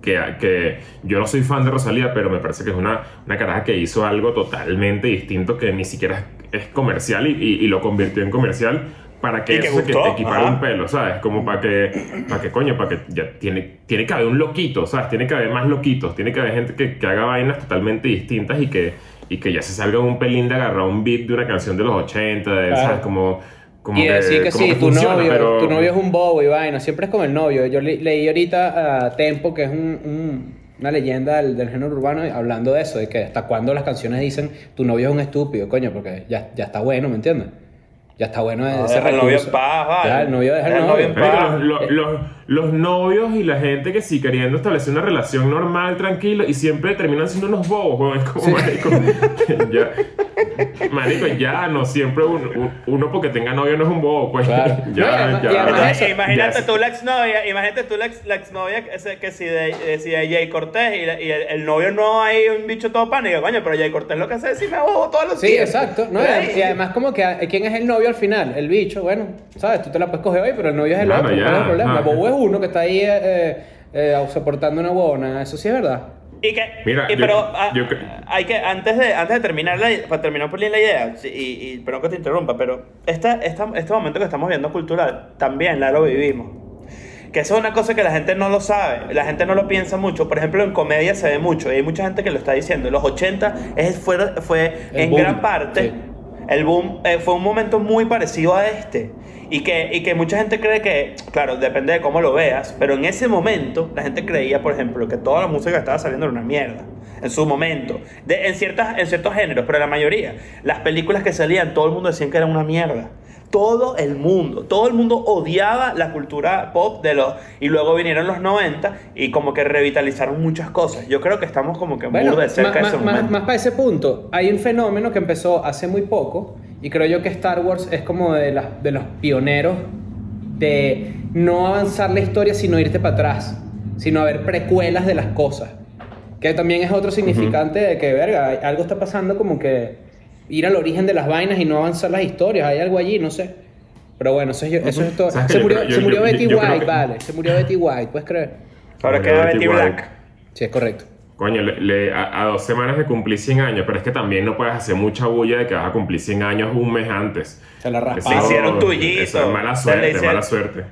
Speaker 2: Que, que yo no soy fan de Rosalía, pero me parece que es una, una caraja que hizo algo totalmente distinto que ni siquiera es, es comercial y, y- y lo convirtió en comercial para que
Speaker 3: que
Speaker 2: eso se que
Speaker 3: gustó,
Speaker 2: equipara
Speaker 3: ajá.
Speaker 2: un pelo, ¿sabes? Como para que, para que coño, para que ya tiene, tiene que haber un loquito, ¿sabes? Tiene que haber más loquitos, tiene que haber gente que, que haga vainas totalmente distintas y que, y que ya se salga un pelín de agarrar un beat de una canción de los 80, de,
Speaker 4: Claro.
Speaker 2: ¿sabes? Como, como
Speaker 4: y decir que,
Speaker 2: como
Speaker 4: sí,
Speaker 2: que
Speaker 4: tu,
Speaker 2: funciona,
Speaker 4: novio,
Speaker 2: pero-
Speaker 4: tu novio es un bobo y vaina. Siempre es con el novio. Yo le- leí ahorita a Tempo, que es un- un- una leyenda del, del género urbano, hablando de eso, de que hasta cuando las canciones dicen tu novio es un estúpido, coño, porque ya, ya está bueno, ¿me entiendes? Ya está bueno
Speaker 3: No,
Speaker 4: ese
Speaker 3: deja al novio en paz, vale.
Speaker 4: Ya, el novio deja el
Speaker 3: Deja
Speaker 4: novio.
Speaker 3: novio en paz.
Speaker 2: los, los- los- los novios y la gente que sí queriendo establecer una relación normal, tranquilo, y siempre terminan siendo unos bobos, weón. Es como, marico, ya, marico, ya no siempre un- un- uno porque tenga novio no es un bobo, pues.
Speaker 4: Claro.
Speaker 2: Ya,
Speaker 4: No,
Speaker 2: ya,
Speaker 3: imagínate tú la exnovia, imagínate tú la, ex, la exnovia que, ese- que si de, eh, si de Jay Cortés y, la- y el, el novio no hay un bicho todo pánico, coño, pero Jay Cortés lo que hace es decirme bobo todos los
Speaker 4: Sí,
Speaker 3: días.
Speaker 4: exacto. ¿no? Y además como que eh, quién es el novio al final, el bicho, bueno, sabes, tú te la puedes coger hoy, pero el novio es el otro,
Speaker 2: ya,
Speaker 4: ¿cuál es el problema?
Speaker 2: ajá.
Speaker 4: El bobo es uno que está ahí eh, eh, eh, soportando una buena, eso sí es verdad.
Speaker 3: Y que,
Speaker 2: Mira,
Speaker 3: y
Speaker 2: yo-
Speaker 3: pero ah,
Speaker 2: yo
Speaker 3: hay que, antes de, antes de terminar, la, para terminar por la idea, y, y perdón que te interrumpa, pero esta, esta- este momento que estamos viendo cultural, también la lo vivimos. Que eso es una cosa que la gente no lo sabe, la gente no lo piensa mucho. Por ejemplo, en comedia se ve mucho, y hay mucha gente que lo está diciendo. Los 80 es, fue, fue
Speaker 4: El
Speaker 3: en
Speaker 4: boom,
Speaker 3: gran parte,
Speaker 4: sí.
Speaker 3: El boom eh, fue un momento muy parecido a este. Y que, y que mucha gente cree que, claro, depende de cómo lo veas, pero en ese momento la gente creía, por ejemplo, que toda la música estaba saliendo era una mierda. En su momento. De, en, ciertas, en ciertos géneros, pero la mayoría. Las películas que salían, todo el mundo decía que era una mierda. Todo el mundo, todo el mundo odiaba la cultura pop de los... Y luego vinieron los 90 y como que revitalizaron muchas cosas. Yo creo que estamos como que muy
Speaker 4: Bueno,
Speaker 3: de cerca de ese
Speaker 4: más-
Speaker 3: momento.
Speaker 4: más para ese punto, hay un fenómeno que empezó hace muy poco y creo yo que Star Wars es como de, las- de los pioneros de no avanzar la historia sino irte para atrás, sino ver precuelas de las cosas. Que también es otro significante de que, verga, algo está pasando como que ir al origen de las vainas y no avanzar las historias, hay algo allí, no sé. Pero bueno, eso es, eso es todo. Se murió,
Speaker 2: creo- yo-
Speaker 4: se murió
Speaker 2: yo-
Speaker 4: Betty
Speaker 2: yo
Speaker 4: White,
Speaker 2: que-
Speaker 4: vale. Se murió Betty White, ¿puedes creer?
Speaker 3: Ahora queda
Speaker 2: Betty
Speaker 3: Betty
Speaker 2: White.
Speaker 3: Black.
Speaker 4: Sí, es correcto.
Speaker 2: Coño, le- le- a, a dos semanas de cumplir 100 años, pero es que también no puedes hacer mucha bulla de que vas a cumplir 100 años un mes antes.
Speaker 4: Se la rasparon.
Speaker 3: Le hicieron tullito.
Speaker 2: Eso es mala suerte,
Speaker 3: hicieron-
Speaker 2: mala suerte.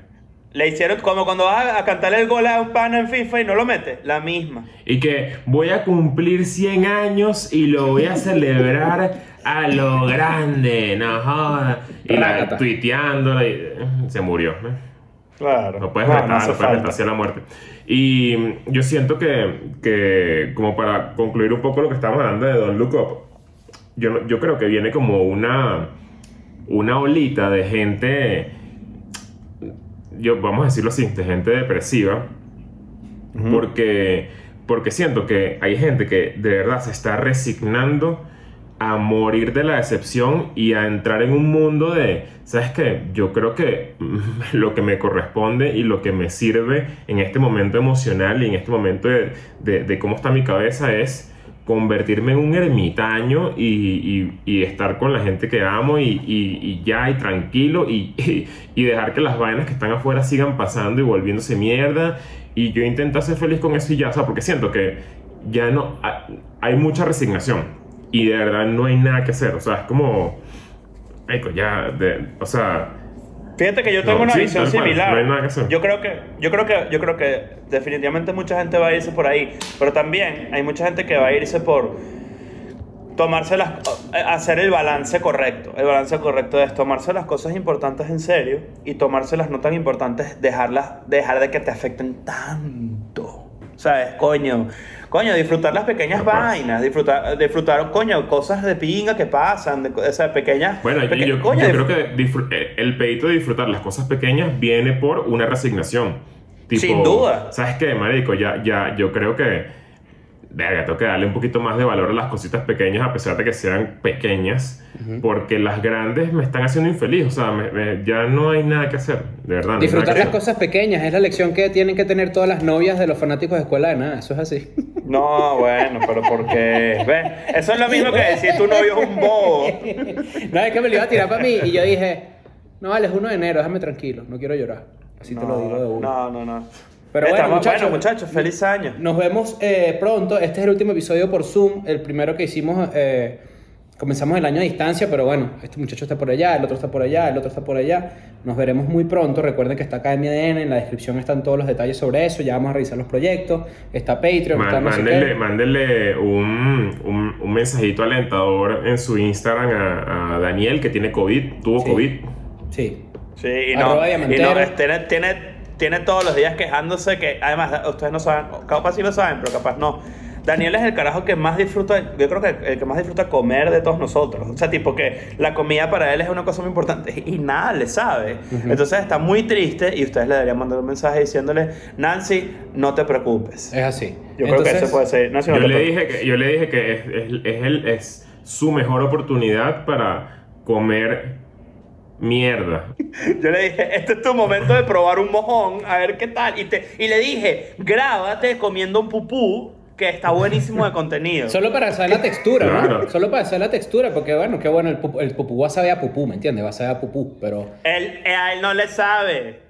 Speaker 3: Le hicieron como cuando vas a, a cantarle el gol a un pana en FIFA y no lo metes. La misma.
Speaker 2: Y que voy a cumplir 100 años y lo voy a celebrar a lo grande, no jodas. Y la, tuiteándola y se murió. ¿no?
Speaker 3: Claro.
Speaker 2: No puedes
Speaker 3: No,
Speaker 2: retar,
Speaker 3: no
Speaker 2: puedes retar hacia la muerte. Y yo siento que, que, como para concluir un poco lo que estábamos hablando de Don Look Up, yo, yo creo que viene como una, una olita de gente, yo, vamos a decirlo así, de gente depresiva, porque, porque siento que hay gente que de verdad se está resignando a morir de la decepción y a entrar en un mundo de, ¿sabes qué? Yo creo que lo que me corresponde y lo que me sirve en este momento emocional y en este momento de, de- cómo está mi cabeza es convertirme en un ermitaño y, y- estar con la gente que amo y, y- ya, y tranquilo, y, dejar que las vainas que están afuera sigan pasando y volviéndose mierda. Y yo intento ser feliz con eso y ya, o porque siento que ya no, hay mucha resignación y de verdad no hay nada que hacer, o sea, es como, marico, ya, de, o sea,
Speaker 3: Fíjate que yo tengo
Speaker 2: No,
Speaker 3: una
Speaker 2: sí,
Speaker 3: visión similar.
Speaker 2: no hay nada que hacer.
Speaker 3: Yo creo que, yo creo que, yo creo que definitivamente mucha gente va a irse por ahí, pero también hay mucha gente que va a irse por tomarse las, hacer el balance correcto. El balance correcto es tomarse las cosas importantes en serio y tomarse las no tan importantes, dejarlas, dejar de que te afecten tanto. ¿Sabes? Coño, coño, disfrutar las pequeñas vainas, disfrutar, disfrutar, coño, cosas de pinga que pasan, de, o sea, pequeñas.
Speaker 2: Bueno,
Speaker 3: peque-
Speaker 2: yo, yo
Speaker 3: coño,
Speaker 2: creo que eh, el pedito de disfrutar las cosas pequeñas viene por una resignación. Tipo,
Speaker 3: Sin duda.
Speaker 2: ¿Sabes qué, marico? Ya, ya, yo creo que... Verga, tengo que darle un poquito más de valor a las cositas pequeñas a pesar de que sean pequeñas. Porque las grandes me están haciendo infeliz. O sea, me- me- ya no hay nada que hacer. De verdad. no
Speaker 4: Disfrutar las
Speaker 2: hacer.
Speaker 4: cosas pequeñas es la lección que tienen que tener todas las novias de los fanáticos de escuela de nada, eso es así.
Speaker 3: No, bueno, pero ¿por qué? ¿Ves? Eso es lo mismo que decir tu novio es un bobo.
Speaker 4: No, es que me lo iba a tirar para mí y yo dije, no vale, es 1 de enero, déjame tranquilo, no quiero llorar. Así te lo digo de una.
Speaker 3: No, no, no.
Speaker 4: Pero bueno, muchachos.
Speaker 3: bueno, muchachos, feliz año.
Speaker 4: Nos vemos eh, pronto. Este es el último episodio por Zoom. El primero que hicimos, eh, comenzamos el año a distancia, pero bueno, este muchacho está por allá, el otro está por allá, el otro está por allá. Nos veremos muy pronto. Recuerden que está Academia DN, en la descripción están todos los detalles sobre eso. Ya vamos a revisar los proyectos. Está Patreon,
Speaker 2: Ma-
Speaker 4: está
Speaker 2: Mándenle, mándenle un, un, un mensajito alentador en su Instagram a, a Daniel que tiene COVID, tuvo
Speaker 4: Sí.
Speaker 2: COVID.
Speaker 4: Sí.
Speaker 3: Sí, y no, y no, tiene, tiene todos los días quejándose que, además, ustedes no saben, capaz sí lo saben, pero capaz no. Daniel es el carajo que más disfruta, yo creo que el que más disfruta comer de todos nosotros. O sea, tipo que la comida para él es una cosa muy importante y nada le sabe. Entonces está muy triste y ustedes le deberían mandar un mensaje diciéndole, Nancy, no te preocupes.
Speaker 4: Es así.
Speaker 3: Yo creo que eso puede ser. Nancy, no
Speaker 2: Yo
Speaker 3: te
Speaker 2: le,
Speaker 3: preocupes.
Speaker 2: dije que, yo le dije que es, es, es el- es su mejor oportunidad para comer mierda.
Speaker 3: Yo le dije, este es tu momento de probar un mojón, a ver qué tal. Y, te, y le dije, grábate comiendo un pupú, que está buenísimo de contenido.
Speaker 4: Solo para saber la textura, ¿no?
Speaker 2: Claro.
Speaker 4: Solo para saber la textura, porque bueno, qué bueno, el, pupu, el pupú va a saber a pupú, ¿me entiendes? Va a saber a pupú, pero...
Speaker 3: Él, a él no le sabe.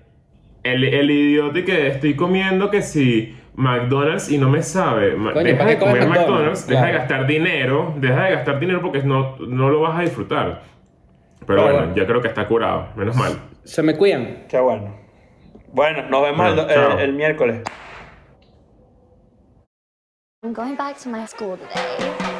Speaker 2: El, el idiota y que estoy comiendo que si McDonald's y no me sabe.
Speaker 4: Coño,
Speaker 2: deja
Speaker 4: ¿para
Speaker 2: de comer
Speaker 4: McDonald's?
Speaker 2: McDonald's, deja de gastar dinero, deja de gastar dinero porque no, no lo vas a disfrutar. Pero
Speaker 4: Pero
Speaker 2: bueno,
Speaker 4: bueno.
Speaker 2: ya creo que está curado, menos mal.
Speaker 4: Se me cuidan.
Speaker 3: Qué bueno. Bueno, nos vemos el,
Speaker 2: Bueno, chao.
Speaker 3: el- el miércoles.
Speaker 1: I'm going back to my school today.